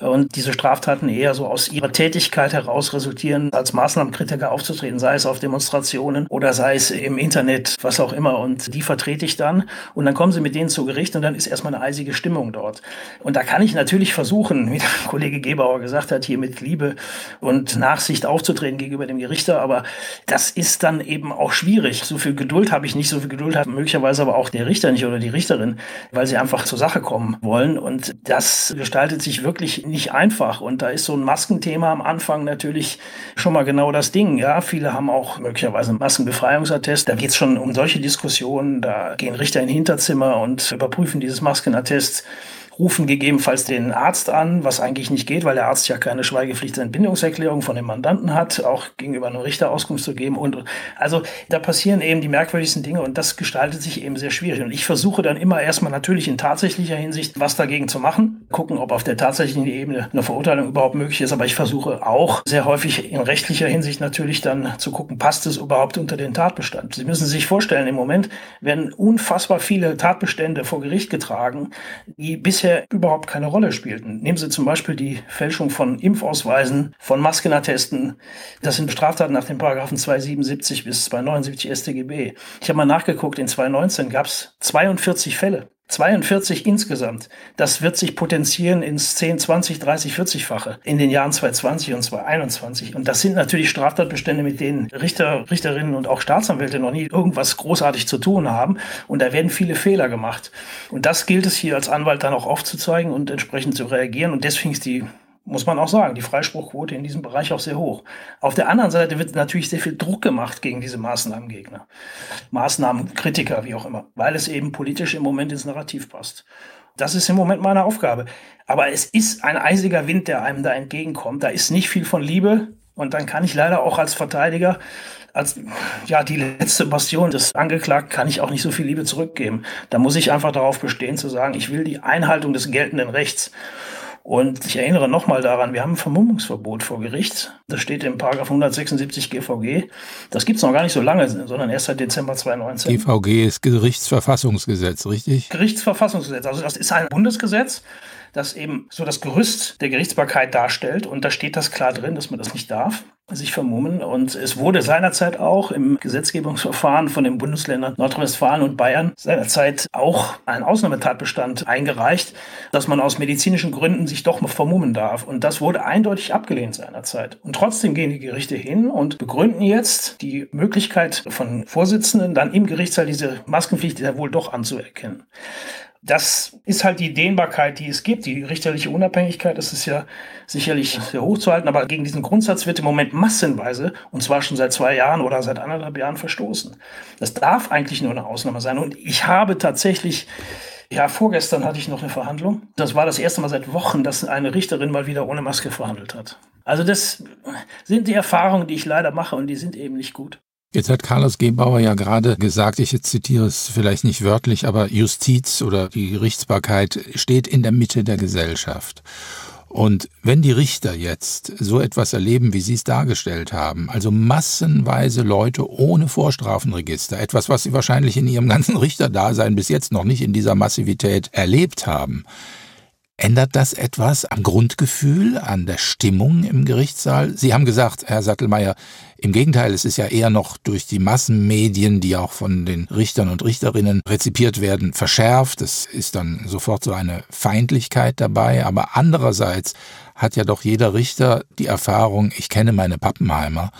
und diese Straftaten eher so aus ihrer Tätigkeit heraus resultieren, als Maßnahmenkritiker aufzutreten, sei es auf Demonstrationen oder sei es im Internet, was auch immer. Und die vertrete ich dann und dann kommen sie mit denen zu Gericht und dann ist erstmal eine eisige Stimmung dort. Und da kann ich natürlich versuchen, wie der Kollege Gebauer gesagt hat, hier mit Liebe und Nachsicht aufzutreten gegenüber dem Gerichter, aber das ist dann eben auch schwierig. So viel Geduld habe ich nicht, so viel Geduld hat möglicherweise aber auch der Richter nicht oder die Richterin, weil sie einfach zur Sache kommen wollen. Und das gestaltet sich wirklich nicht einfach. Und da ist so ein Maskenthema am Anfang natürlich schon mal genau das Ding. Ja, viele haben auch möglicherweise einen Maskenbefreiungsattest. Da geht es schon um solche Diskussionen. Da gehen Richter in Hinterzimmer und überprüfen dieses Maskenattest rufen gegebenenfalls den Arzt an, was eigentlich nicht geht, weil der Arzt ja keine Schweigepflichtentbindungserklärung von dem Mandanten hat, auch gegenüber einem Richter Auskunft zu geben. Und also da passieren eben die merkwürdigsten Dinge und das gestaltet sich eben sehr schwierig. Und ich versuche dann immer erstmal natürlich in tatsächlicher Hinsicht was dagegen zu machen, gucken, ob auf der tatsächlichen Ebene eine Verurteilung überhaupt möglich ist. Aber ich versuche auch sehr häufig in rechtlicher Hinsicht natürlich dann zu gucken, passt es überhaupt unter den Tatbestand. Sie müssen sich vorstellen, im Moment werden unfassbar viele Tatbestände vor Gericht getragen, die bisher bisher überhaupt keine Rolle spielten. Nehmen Sie zum Beispiel die Fälschung von Impfausweisen, von Maskenattesten. Das sind Straftaten nach den Paragraphen 277 bis 279 StGB. Ich habe mal nachgeguckt, in 2019 gab es 42 Fälle. 42 insgesamt. Das wird sich potenzieren ins 10, 20, 30, 40-fache in den Jahren 2020 und 2021. Und das sind natürlich Straftatbestände, mit denen Richter, Richterinnen und auch Staatsanwälte noch nie irgendwas großartig zu tun haben. Und da werden viele Fehler gemacht. Und das gilt es hier als Anwalt dann auch aufzuzeigen und entsprechend zu reagieren. Und deswegen ist die muss man auch sagen, die Freispruchquote in diesem Bereich auch sehr hoch. Auf der anderen Seite wird natürlich sehr viel Druck gemacht gegen diese Maßnahmengegner, Maßnahmenkritiker, wie auch immer, weil es eben politisch im Moment ins Narrativ passt. Das ist im Moment meine Aufgabe. Aber es ist ein eisiger Wind, der einem da entgegenkommt. Da ist nicht viel von Liebe. Und dann kann ich leider auch als Verteidiger, als ja die letzte Bastion des Angeklagten, kann ich auch nicht so viel Liebe zurückgeben. Da muss ich einfach darauf bestehen zu sagen, ich will die Einhaltung des geltenden Rechts. Und ich erinnere nochmal daran, wir haben ein Vermummungsverbot vor Gericht. Das steht im Paragraph 176 GVG. Das gibt's noch gar nicht so lange, sondern erst seit Dezember 2019. GVG ist Gerichtsverfassungsgesetz, richtig? Gerichtsverfassungsgesetz. Also das ist ein Bundesgesetz das eben so das Gerüst der Gerichtsbarkeit darstellt. Und da steht das klar drin, dass man das nicht darf sich vermummen. Und es wurde seinerzeit auch im Gesetzgebungsverfahren von den Bundesländern Nordrhein-Westfalen und Bayern seinerzeit auch ein Ausnahmetatbestand eingereicht, dass man aus medizinischen Gründen sich doch vermummen darf. Und das wurde eindeutig abgelehnt seinerzeit. Und trotzdem gehen die Gerichte hin und begründen jetzt die Möglichkeit von Vorsitzenden, dann im Gerichtssaal diese Maskenpflicht ja wohl doch anzuerkennen das ist halt die Dehnbarkeit, die es gibt. Die richterliche Unabhängigkeit, das ist ja sicherlich sehr hoch zu halten, aber gegen diesen Grundsatz wird im Moment massenweise, und zwar schon seit zwei Jahren oder seit anderthalb Jahren verstoßen. Das darf eigentlich nur eine Ausnahme sein. Und ich habe tatsächlich ja, vorgestern hatte ich noch eine Verhandlung. Das war das erste Mal seit Wochen, dass eine Richterin mal wieder ohne Maske verhandelt hat. Also das sind die Erfahrungen, die ich leider mache und die sind eben nicht gut. Jetzt hat Carlos Gebauer ja gerade gesagt, ich zitiere es vielleicht nicht wörtlich, aber Justiz oder die Gerichtsbarkeit steht in der Mitte der Gesellschaft. Und wenn die Richter jetzt so etwas erleben, wie Sie es dargestellt haben, also massenweise Leute ohne Vorstrafenregister, etwas, was Sie wahrscheinlich in Ihrem ganzen Richterdasein bis jetzt noch nicht in dieser Massivität erlebt haben, Ändert das etwas am Grundgefühl, an der Stimmung im Gerichtssaal? Sie haben gesagt, Herr Sattelmeier, im Gegenteil, es ist ja eher noch durch die Massenmedien, die auch von den Richtern und Richterinnen rezipiert werden, verschärft. Es ist dann sofort so eine Feindlichkeit dabei. Aber andererseits hat ja doch jeder Richter die Erfahrung, ich kenne meine Pappenheimer.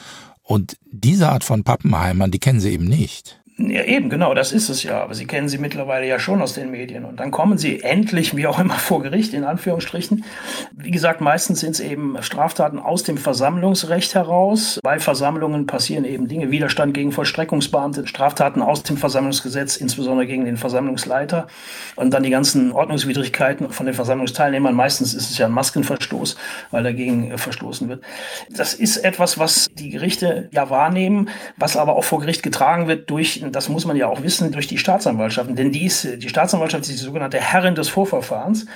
Und diese Art von Pappenheimern, die kennen sie eben nicht. Ja, eben, genau, das ist es ja. Aber Sie kennen sie mittlerweile ja schon aus den Medien. Und dann kommen sie endlich, wie auch immer, vor Gericht, in Anführungsstrichen. Wie gesagt, meistens sind es eben Straftaten aus dem Versammlungsrecht heraus. Bei Versammlungen passieren eben Dinge, Widerstand gegen Vollstreckungsbeamte, Straftaten aus dem Versammlungsgesetz, insbesondere gegen den Versammlungsleiter. Und dann die ganzen Ordnungswidrigkeiten von den Versammlungsteilnehmern. Meistens ist es ja ein Maskenverstoß, weil dagegen verstoßen wird. Das ist etwas, was die Gerichte ja wahrnehmen, was aber auch vor Gericht getragen wird durch das muss man ja auch wissen, durch die Staatsanwaltschaften. Denn die, ist, die Staatsanwaltschaft ist die sogenannte Herrin des Vorverfahrens.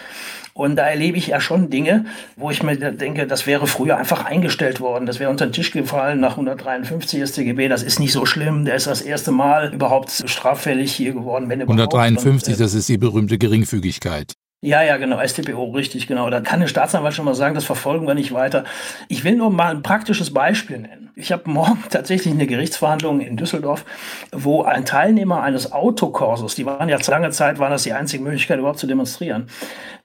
Und da erlebe ich ja schon Dinge, wo ich mir denke, das wäre früher einfach eingestellt worden. Das wäre unter den Tisch gefallen nach 153 StGB. Das ist nicht so schlimm. Der ist das erste Mal überhaupt straffällig hier geworden. Wenn 153, Und, äh, das ist die berühmte Geringfügigkeit. Ja, ja, genau, StPO, richtig, genau. Da kann der Staatsanwalt schon mal sagen, das verfolgen wir nicht weiter. Ich will nur mal ein praktisches Beispiel nennen. Ich habe morgen tatsächlich eine Gerichtsverhandlung in Düsseldorf, wo ein Teilnehmer eines Autokorsos, die waren ja lange Zeit, waren das die einzige Möglichkeit überhaupt zu demonstrieren,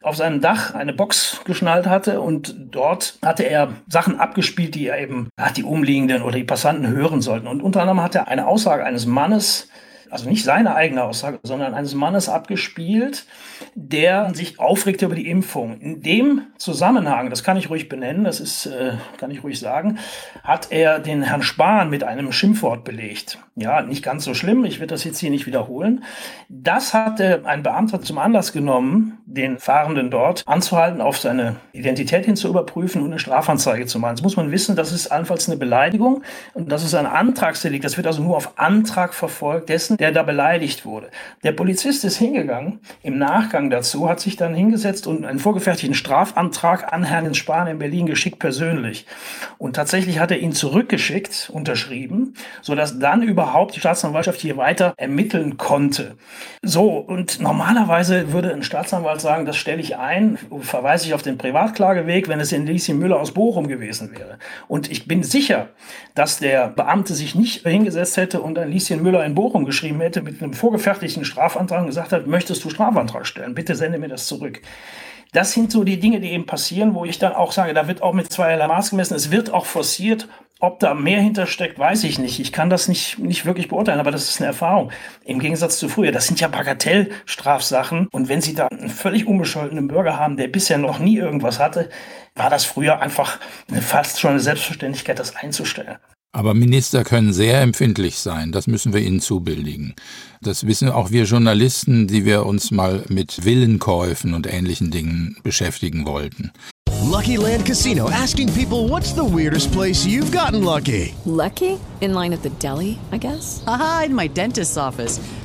auf seinem Dach eine Box geschnallt hatte und dort hatte er Sachen abgespielt, die er eben, ach, die Umliegenden oder die Passanten hören sollten. Und unter anderem hat er eine Aussage eines Mannes also nicht seine eigene Aussage, sondern eines Mannes abgespielt, der sich aufregte über die Impfung. In dem Zusammenhang, das kann ich ruhig benennen, das ist, äh, kann ich ruhig sagen, hat er den Herrn Spahn mit einem Schimpfwort belegt. Ja, nicht ganz so schlimm, ich werde das jetzt hier nicht wiederholen. Das hatte ein Beamter zum Anlass genommen, den Fahrenden dort anzuhalten, auf seine Identität hin zu überprüfen und eine Strafanzeige zu machen. Jetzt muss man wissen, das ist allenfalls eine Beleidigung und das ist ein Antragsdelikt. Das wird also nur auf Antrag verfolgt dessen, der da beleidigt wurde. Der Polizist ist hingegangen, im Nachgang dazu, hat sich dann hingesetzt und einen vorgefertigten Strafantrag an Herrn Spahn in Berlin geschickt persönlich. Und tatsächlich hat er ihn zurückgeschickt, unterschrieben, sodass dann überhaupt die Staatsanwaltschaft hier weiter ermitteln konnte. So, und normalerweise würde ein Staatsanwalt sagen, das stelle ich ein, verweise ich auf den Privatklageweg, wenn es in Lieschen Müller aus Bochum gewesen wäre. Und ich bin sicher, dass der Beamte sich nicht hingesetzt hätte und ein Lieschen Müller in Bochum geschrieben geschrieben hätte mit einem vorgefertigten Strafantrag und gesagt hat, möchtest du Strafantrag stellen? Bitte sende mir das zurück. Das sind so die Dinge, die eben passieren, wo ich dann auch sage, da wird auch mit zweierlei Maß gemessen. Es wird auch forciert. Ob da mehr hintersteckt, weiß ich nicht. Ich kann das nicht, nicht wirklich beurteilen, aber das ist eine Erfahrung. Im Gegensatz zu früher. Das sind ja Bagatellstrafsachen. Und wenn Sie da einen völlig unbescholtenen Bürger haben, der bisher noch nie irgendwas hatte, war das früher einfach fast schon eine Selbstverständlichkeit, das einzustellen. Aber Minister können sehr empfindlich sein, das müssen wir ihnen zubilligen. Das wissen auch wir Journalisten, die wir uns mal mit Willenkäufen und ähnlichen Dingen beschäftigen wollten. Lucky Land Casino asking people what's the weirdest place you've gotten lucky? Lucky? In line at the deli, I guess. Aha, in my dentist's office.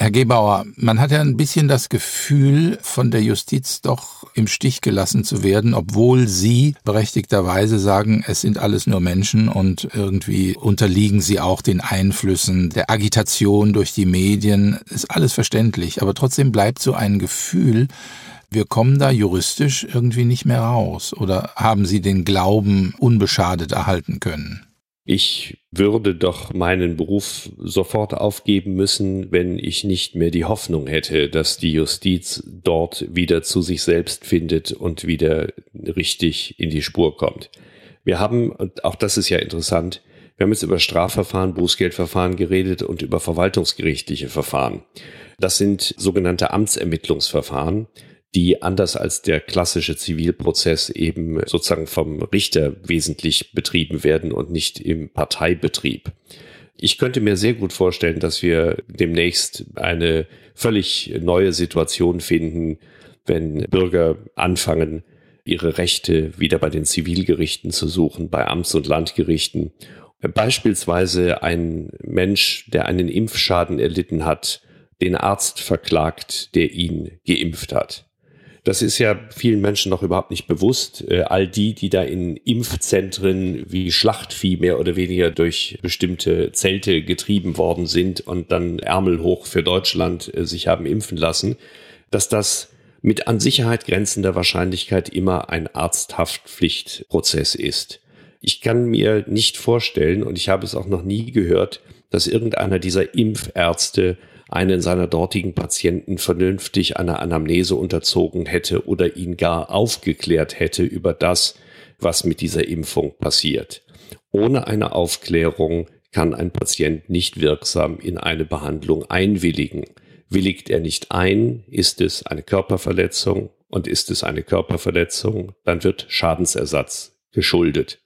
Herr Gebauer, man hat ja ein bisschen das Gefühl, von der Justiz doch im Stich gelassen zu werden, obwohl Sie berechtigterweise sagen, es sind alles nur Menschen und irgendwie unterliegen sie auch den Einflüssen der Agitation durch die Medien. Ist alles verständlich, aber trotzdem bleibt so ein Gefühl, wir kommen da juristisch irgendwie nicht mehr raus. Oder haben Sie den Glauben unbeschadet erhalten können? Ich würde doch meinen Beruf sofort aufgeben müssen, wenn ich nicht mehr die Hoffnung hätte, dass die Justiz dort wieder zu sich selbst findet und wieder richtig in die Spur kommt. Wir haben, und auch das ist ja interessant, wir haben jetzt über Strafverfahren, Bußgeldverfahren geredet und über verwaltungsgerichtliche Verfahren. Das sind sogenannte Amtsermittlungsverfahren die anders als der klassische Zivilprozess eben sozusagen vom Richter wesentlich betrieben werden und nicht im Parteibetrieb. Ich könnte mir sehr gut vorstellen, dass wir demnächst eine völlig neue Situation finden, wenn Bürger anfangen, ihre Rechte wieder bei den Zivilgerichten zu suchen, bei Amts- und Landgerichten. Beispielsweise ein Mensch, der einen Impfschaden erlitten hat, den Arzt verklagt, der ihn geimpft hat. Das ist ja vielen Menschen noch überhaupt nicht bewusst. Äh, all die, die da in Impfzentren wie Schlachtvieh mehr oder weniger durch bestimmte Zelte getrieben worden sind und dann Ärmel hoch für Deutschland äh, sich haben impfen lassen, dass das mit an Sicherheit grenzender Wahrscheinlichkeit immer ein Arzthaftpflichtprozess ist. Ich kann mir nicht vorstellen, und ich habe es auch noch nie gehört, dass irgendeiner dieser Impfärzte einen seiner dortigen Patienten vernünftig einer Anamnese unterzogen hätte oder ihn gar aufgeklärt hätte über das, was mit dieser Impfung passiert. Ohne eine Aufklärung kann ein Patient nicht wirksam in eine Behandlung einwilligen. Willigt er nicht ein, ist es eine Körperverletzung und ist es eine Körperverletzung, dann wird Schadensersatz geschuldet.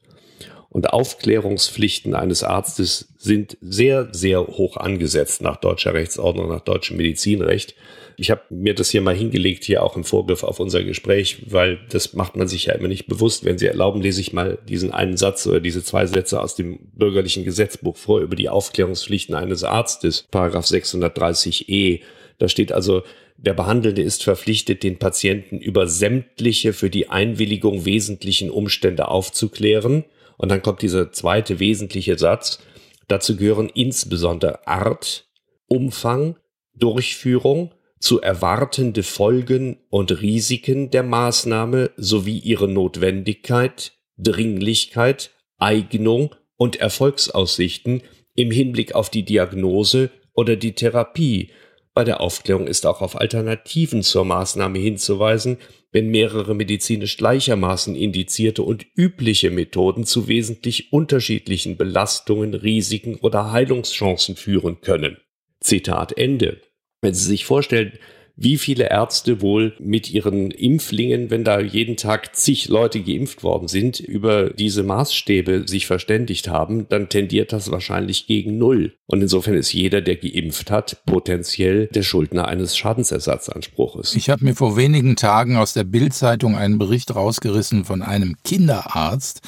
Und Aufklärungspflichten eines Arztes sind sehr, sehr hoch angesetzt nach deutscher Rechtsordnung, nach deutschem Medizinrecht. Ich habe mir das hier mal hingelegt, hier auch im Vorgriff auf unser Gespräch, weil das macht man sich ja immer nicht bewusst. Wenn Sie erlauben, lese ich mal diesen einen Satz oder diese zwei Sätze aus dem bürgerlichen Gesetzbuch vor über die Aufklärungspflichten eines Arztes, Paragraph 630e. Da steht also, der Behandelnde ist verpflichtet, den Patienten über sämtliche für die Einwilligung wesentlichen Umstände aufzuklären und dann kommt dieser zweite wesentliche Satz. Dazu gehören insbesondere Art, Umfang, Durchführung, zu erwartende Folgen und Risiken der Maßnahme sowie ihre Notwendigkeit, Dringlichkeit, Eignung und Erfolgsaussichten im Hinblick auf die Diagnose oder die Therapie. Bei der Aufklärung ist auch auf Alternativen zur Maßnahme hinzuweisen, wenn mehrere medizinisch gleichermaßen indizierte und übliche Methoden zu wesentlich unterschiedlichen Belastungen, Risiken oder Heilungschancen führen können. Zitat Ende. Wenn Sie sich vorstellen, wie viele Ärzte wohl mit ihren Impflingen, wenn da jeden Tag zig Leute geimpft worden sind, über diese Maßstäbe sich verständigt haben, dann tendiert das wahrscheinlich gegen Null. Und insofern ist jeder, der geimpft hat, potenziell der Schuldner eines Schadensersatzanspruches. Ich habe mir vor wenigen Tagen aus der Bildzeitung einen Bericht rausgerissen von einem Kinderarzt,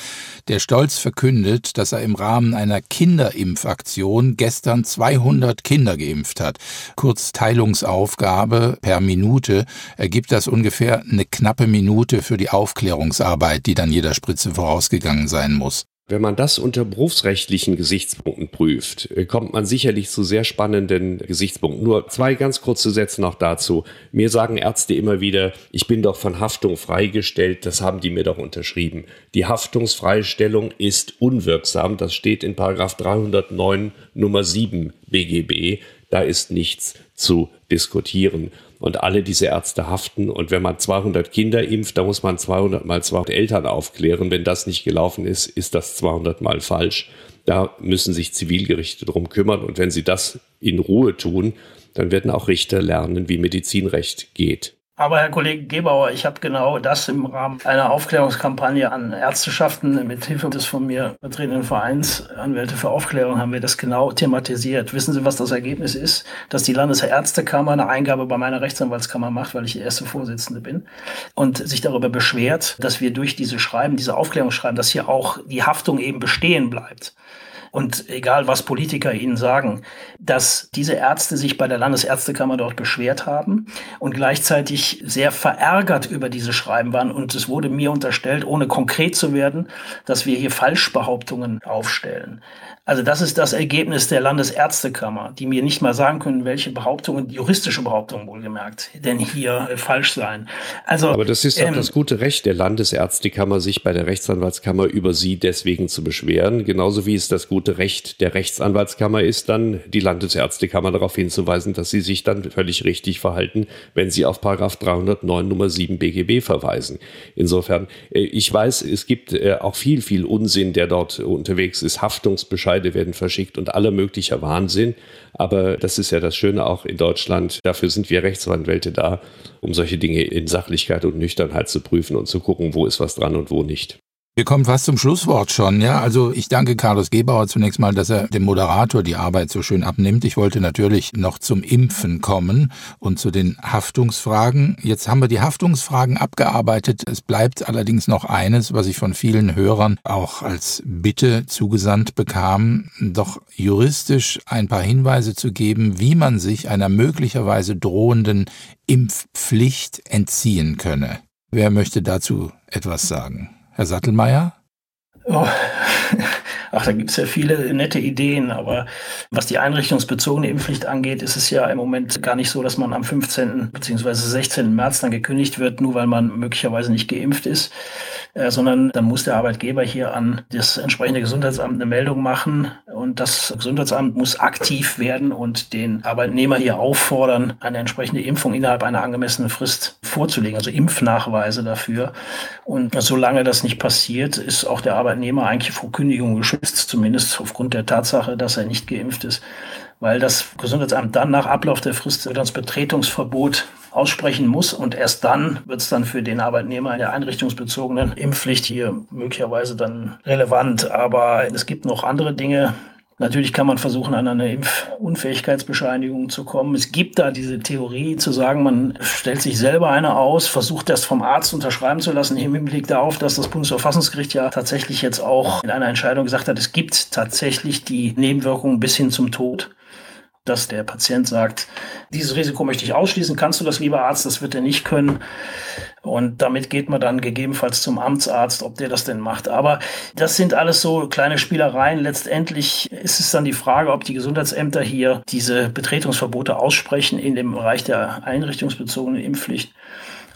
der stolz verkündet, dass er im Rahmen einer Kinderimpfaktion gestern 200 Kinder geimpft hat. Kurz Teilungsaufgabe per Minute ergibt das ungefähr eine knappe Minute für die Aufklärungsarbeit, die dann jeder Spritze vorausgegangen sein muss. Wenn man das unter berufsrechtlichen Gesichtspunkten prüft, äh, kommt man sicherlich zu sehr spannenden Gesichtspunkten. Nur zwei ganz kurze Sätze noch dazu. Mir sagen Ärzte immer wieder, ich bin doch von Haftung freigestellt, das haben die mir doch unterschrieben. Die Haftungsfreistellung ist unwirksam, das steht in Paragraph 309 Nummer 7 BGB. Da ist nichts zu diskutieren und alle diese Ärzte haften. Und wenn man 200 Kinder impft, dann muss man 200 mal 200 Eltern aufklären. Wenn das nicht gelaufen ist, ist das 200 mal falsch. Da müssen sich Zivilgerichte drum kümmern. Und wenn sie das in Ruhe tun, dann werden auch Richter lernen, wie Medizinrecht geht. Aber Herr Kollege Gebauer, ich habe genau das im Rahmen einer Aufklärungskampagne an Ärzteschaften mit Hilfe des von mir vertretenen Vereins Anwälte für Aufklärung haben wir das genau thematisiert. Wissen Sie, was das Ergebnis ist? Dass die Landesärztekammer eine Eingabe bei meiner Rechtsanwaltskammer macht, weil ich die erste Vorsitzende bin und sich darüber beschwert, dass wir durch diese Schreiben, diese Aufklärungsschreiben, dass hier auch die Haftung eben bestehen bleibt und egal was Politiker ihnen sagen, dass diese Ärzte sich bei der Landesärztekammer dort beschwert haben und gleichzeitig sehr verärgert über diese Schreiben waren. Und es wurde mir unterstellt, ohne konkret zu werden, dass wir hier Falschbehauptungen aufstellen. Also das ist das Ergebnis der Landesärztekammer, die mir nicht mal sagen können, welche Behauptungen, juristische Behauptungen wohlgemerkt, denn hier äh, falsch seien. Also, Aber das ist doch ähm, das gute Recht der Landesärztekammer, sich bei der Rechtsanwaltskammer über sie deswegen zu beschweren. Genauso wie es das gute Recht der Rechtsanwaltskammer ist, dann die Landesärztekammer darauf hinzuweisen, dass sie sich dann völlig richtig verhalten, wenn sie auf Paragraph 309 Nummer 7 BGB verweisen. Insofern, äh, ich weiß, es gibt äh, auch viel, viel Unsinn, der dort unterwegs ist. Haftungsbescheid Bescheide werden verschickt und aller möglicher Wahnsinn. Aber das ist ja das Schöne auch in Deutschland. Dafür sind wir Rechtsanwälte da, um solche Dinge in Sachlichkeit und Nüchternheit zu prüfen und zu gucken, wo ist was dran und wo nicht. Wir kommen fast zum Schlusswort schon, ja. Also ich danke Carlos Gebauer zunächst mal, dass er dem Moderator die Arbeit so schön abnimmt. Ich wollte natürlich noch zum Impfen kommen und zu den Haftungsfragen. Jetzt haben wir die Haftungsfragen abgearbeitet. Es bleibt allerdings noch eines, was ich von vielen Hörern auch als Bitte zugesandt bekam, doch juristisch ein paar Hinweise zu geben, wie man sich einer möglicherweise drohenden Impfpflicht entziehen könne. Wer möchte dazu etwas sagen? Herr Sattelmeier? Oh. Ach, da gibt es ja viele nette Ideen, aber was die einrichtungsbezogene Impfpflicht angeht, ist es ja im Moment gar nicht so, dass man am 15. bzw. 16. März dann gekündigt wird, nur weil man möglicherweise nicht geimpft ist, äh, sondern dann muss der Arbeitgeber hier an das entsprechende Gesundheitsamt eine Meldung machen und das Gesundheitsamt muss aktiv werden und den Arbeitnehmer hier auffordern, eine entsprechende Impfung innerhalb einer angemessenen Frist vorzulegen, also Impfnachweise dafür. Und solange das nicht passiert, ist auch der Arbeitnehmer eigentlich vor Kündigung geschützt, zumindest aufgrund der Tatsache, dass er nicht geimpft ist weil das Gesundheitsamt dann nach Ablauf der Frist das Betretungsverbot aussprechen muss und erst dann wird es dann für den Arbeitnehmer in der einrichtungsbezogenen Impfpflicht hier möglicherweise dann relevant. Aber es gibt noch andere Dinge, Natürlich kann man versuchen, an eine Impfunfähigkeitsbescheinigung zu kommen. Es gibt da diese Theorie zu sagen, man stellt sich selber eine aus, versucht das vom Arzt unterschreiben zu lassen, im Hinblick darauf, dass das Bundesverfassungsgericht ja tatsächlich jetzt auch in einer Entscheidung gesagt hat, es gibt tatsächlich die Nebenwirkungen bis hin zum Tod dass der Patient sagt, dieses Risiko möchte ich ausschließen, kannst du das, lieber Arzt, das wird er nicht können. Und damit geht man dann gegebenenfalls zum Amtsarzt, ob der das denn macht. Aber das sind alles so kleine Spielereien. Letztendlich ist es dann die Frage, ob die Gesundheitsämter hier diese Betretungsverbote aussprechen in dem Bereich der einrichtungsbezogenen Impfpflicht.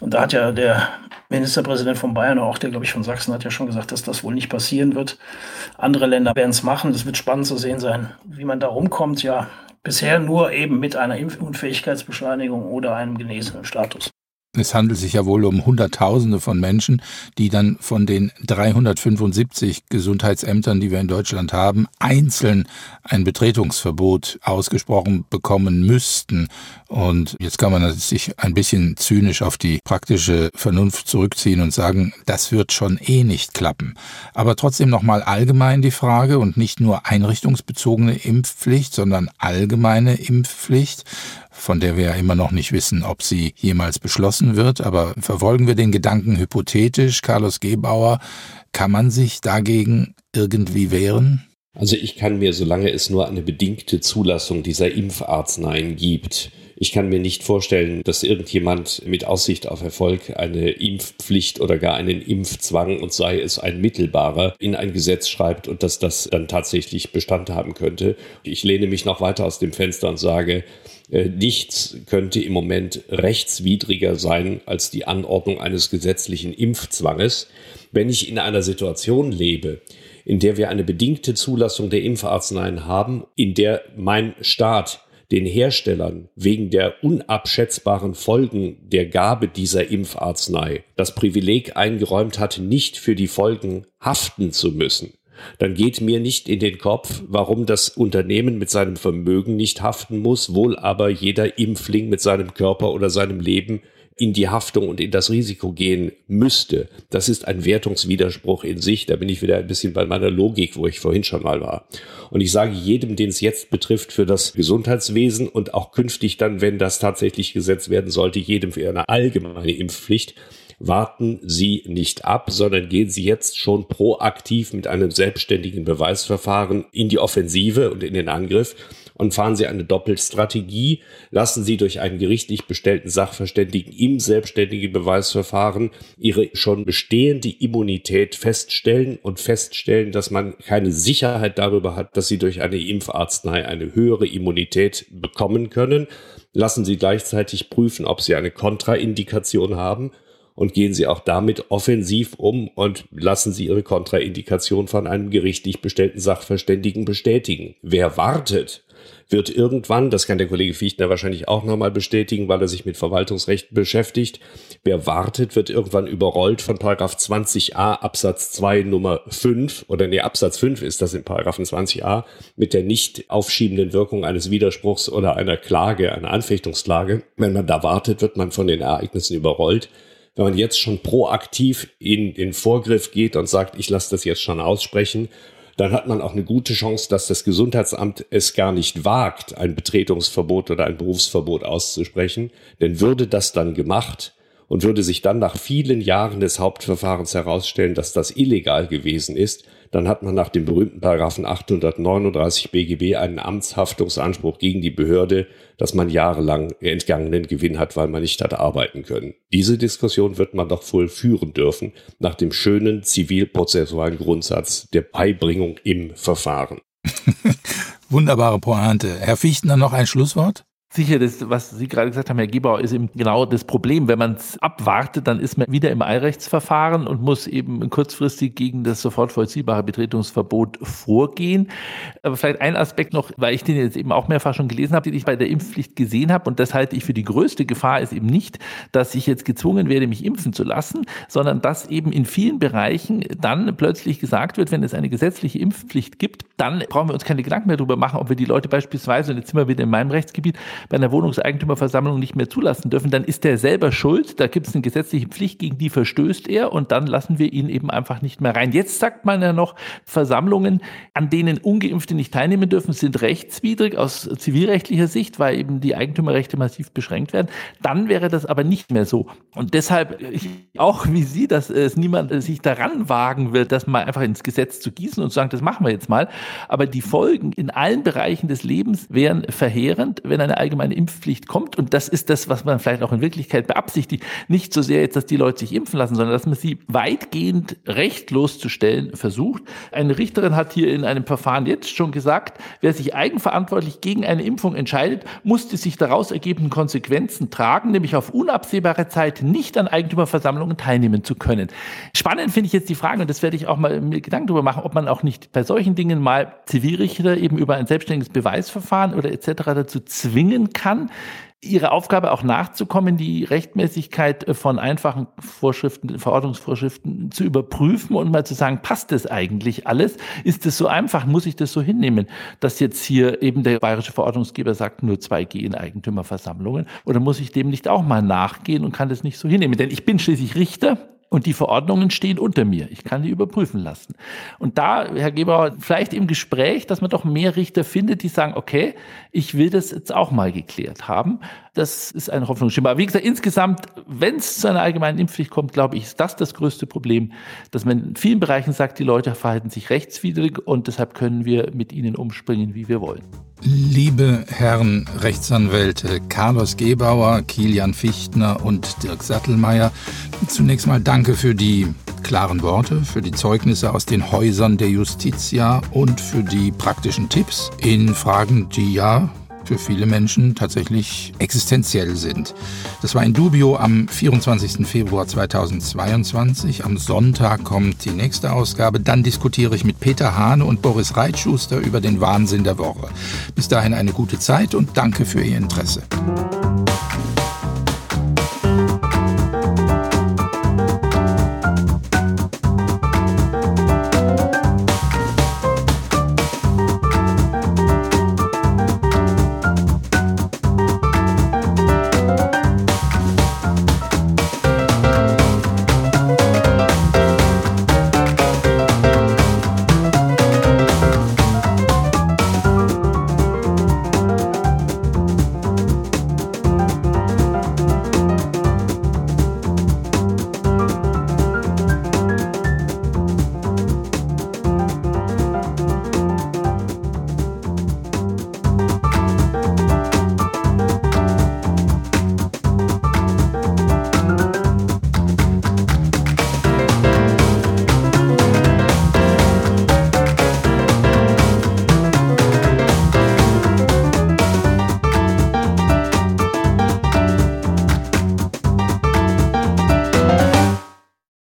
Und da hat ja der Ministerpräsident von Bayern, auch der, glaube ich, von Sachsen, hat ja schon gesagt, dass das wohl nicht passieren wird. Andere Länder werden es machen. Es wird spannend zu sehen sein, wie man da rumkommt. Ja, Bisher nur eben mit einer Impfunfähigkeitsbescheinigung oder einem genesenen Status. Es handelt sich ja wohl um Hunderttausende von Menschen, die dann von den 375 Gesundheitsämtern, die wir in Deutschland haben, einzeln ein Betretungsverbot ausgesprochen bekommen müssten. Und jetzt kann man sich ein bisschen zynisch auf die praktische Vernunft zurückziehen und sagen, das wird schon eh nicht klappen. Aber trotzdem nochmal allgemein die Frage und nicht nur einrichtungsbezogene Impfpflicht, sondern allgemeine Impfpflicht von der wir ja immer noch nicht wissen, ob sie jemals beschlossen wird. Aber verfolgen wir den Gedanken hypothetisch, Carlos Gebauer, kann man sich dagegen irgendwie wehren? Also ich kann mir, solange es nur eine bedingte Zulassung dieser Impfarzneien gibt, ich kann mir nicht vorstellen, dass irgendjemand mit Aussicht auf Erfolg eine Impfpflicht oder gar einen Impfzwang und sei es ein mittelbarer in ein Gesetz schreibt und dass das dann tatsächlich Bestand haben könnte. Ich lehne mich noch weiter aus dem Fenster und sage, nichts könnte im Moment rechtswidriger sein als die Anordnung eines gesetzlichen Impfzwanges. Wenn ich in einer Situation lebe, in der wir eine bedingte Zulassung der Impfarzneien haben, in der mein Staat den Herstellern wegen der unabschätzbaren Folgen der Gabe dieser Impfarznei das Privileg eingeräumt hat, nicht für die Folgen haften zu müssen, dann geht mir nicht in den Kopf, warum das Unternehmen mit seinem Vermögen nicht haften muss, wohl aber jeder Impfling mit seinem Körper oder seinem Leben in die Haftung und in das Risiko gehen müsste. Das ist ein Wertungswiderspruch in sich. Da bin ich wieder ein bisschen bei meiner Logik, wo ich vorhin schon mal war. Und ich sage jedem, den es jetzt betrifft, für das Gesundheitswesen und auch künftig dann, wenn das tatsächlich gesetzt werden sollte, jedem für eine allgemeine Impfpflicht, warten Sie nicht ab, sondern gehen Sie jetzt schon proaktiv mit einem selbstständigen Beweisverfahren in die Offensive und in den Angriff und fahren Sie eine Doppelstrategie, lassen Sie durch einen gerichtlich bestellten Sachverständigen im selbstständigen Beweisverfahren Ihre schon bestehende Immunität feststellen und feststellen, dass man keine Sicherheit darüber hat, dass Sie durch eine Impfarznei eine höhere Immunität bekommen können. Lassen Sie gleichzeitig prüfen, ob Sie eine Kontraindikation haben und gehen Sie auch damit offensiv um und lassen Sie Ihre Kontraindikation von einem gerichtlich bestellten Sachverständigen bestätigen. Wer wartet, wird irgendwann, das kann der Kollege Fichtner wahrscheinlich auch nochmal bestätigen, weil er sich mit Verwaltungsrecht beschäftigt, wer wartet, wird irgendwann überrollt von Paragraph 20a Absatz 2 Nummer 5 oder nee, Absatz 5 ist das in Paragraphen 20a mit der nicht aufschiebenden Wirkung eines Widerspruchs oder einer Klage, einer Anfechtungsklage. Wenn man da wartet, wird man von den Ereignissen überrollt wenn man jetzt schon proaktiv in den Vorgriff geht und sagt, ich lasse das jetzt schon aussprechen, dann hat man auch eine gute Chance, dass das Gesundheitsamt es gar nicht wagt, ein Betretungsverbot oder ein Berufsverbot auszusprechen. Denn würde das dann gemacht und würde sich dann nach vielen Jahren des Hauptverfahrens herausstellen, dass das illegal gewesen ist, dann hat man nach dem berühmten Paragraphen 839 BGB einen Amtshaftungsanspruch gegen die Behörde, dass man jahrelang entgangenen Gewinn hat, weil man nicht hat arbeiten können. Diese Diskussion wird man doch wohl führen dürfen nach dem schönen zivilprozessualen Grundsatz der Beibringung im Verfahren. Wunderbare Pointe. Herr Fichtner, noch ein Schlusswort? Sicher, das, was Sie gerade gesagt haben, Herr Gebauer, ist eben genau das Problem. Wenn man es abwartet, dann ist man wieder im Eilrechtsverfahren und muss eben kurzfristig gegen das sofort vollziehbare Betretungsverbot vorgehen. Aber vielleicht ein Aspekt noch, weil ich den jetzt eben auch mehrfach schon gelesen habe, den ich bei der Impfpflicht gesehen habe. Und das halte ich für die größte Gefahr, ist eben nicht, dass ich jetzt gezwungen werde, mich impfen zu lassen, sondern dass eben in vielen Bereichen dann plötzlich gesagt wird, wenn es eine gesetzliche Impfpflicht gibt, dann brauchen wir uns keine Gedanken mehr darüber machen, ob wir die Leute beispielsweise, und jetzt sind wir wieder in meinem Rechtsgebiet, bei einer Wohnungseigentümerversammlung nicht mehr zulassen dürfen, dann ist der selber schuld. Da gibt es eine gesetzliche Pflicht, gegen die verstößt er und dann lassen wir ihn eben einfach nicht mehr rein. Jetzt sagt man ja noch, Versammlungen, an denen Ungeimpfte nicht teilnehmen dürfen, sind rechtswidrig aus zivilrechtlicher Sicht, weil eben die Eigentümerrechte massiv beschränkt werden. Dann wäre das aber nicht mehr so. Und deshalb auch wie Sie, dass es niemand sich daran wagen wird, das mal einfach ins Gesetz zu gießen und zu sagen, das machen wir jetzt mal. Aber die Folgen in allen Bereichen des Lebens wären verheerend, wenn eine allgemeine Impfpflicht kommt. Und das ist das, was man vielleicht auch in Wirklichkeit beabsichtigt. Nicht so sehr jetzt, dass die Leute sich impfen lassen, sondern dass man sie weitgehend rechtlos zu stellen versucht. Eine Richterin hat hier in einem Verfahren jetzt schon gesagt, wer sich eigenverantwortlich gegen eine Impfung entscheidet, muss die sich daraus ergebenden Konsequenzen tragen, nämlich auf unabsehbare Zeit nicht an Eigentümerversammlungen teilnehmen zu können. Spannend finde ich jetzt die Frage, und das werde ich auch mal mir Gedanken darüber machen, ob man auch nicht bei solchen Dingen mal Zivilrichter eben über ein selbstständiges Beweisverfahren oder etc. dazu zwingen kann, ihre Aufgabe auch nachzukommen, die Rechtmäßigkeit von einfachen Vorschriften, Verordnungsvorschriften zu überprüfen und mal zu sagen, passt das eigentlich alles? Ist es so einfach? Muss ich das so hinnehmen, dass jetzt hier eben der bayerische Verordnungsgeber sagt, nur 2G in Eigentümerversammlungen? Oder muss ich dem nicht auch mal nachgehen und kann das nicht so hinnehmen? Denn ich bin schließlich Richter und die Verordnungen stehen unter mir. Ich kann die überprüfen lassen. Und da, Herr Gebauer, vielleicht im Gespräch, dass man doch mehr Richter findet, die sagen, okay, ich will das jetzt auch mal geklärt haben. Das ist ein Hoffnungsschimmer. Aber wie gesagt, insgesamt, wenn es zu einer allgemeinen Impfpflicht kommt, glaube ich, ist das das größte Problem, dass man in vielen Bereichen sagt, die Leute verhalten sich rechtswidrig und deshalb können wir mit ihnen umspringen, wie wir wollen. Liebe Herren Rechtsanwälte Carlos Gebauer, Kilian Fichtner und Dirk Sattelmeier, zunächst mal danke für die klaren Worte, für die Zeugnisse aus den Häusern der Justitia und für die praktischen Tipps in Fragen, die ja für viele Menschen tatsächlich existenziell sind. Das war in Dubio am 24. Februar 2022. Am Sonntag kommt die nächste Ausgabe. Dann diskutiere ich mit Peter Hane und Boris Reitschuster über den Wahnsinn der Woche. Bis dahin eine gute Zeit und danke für Ihr Interesse.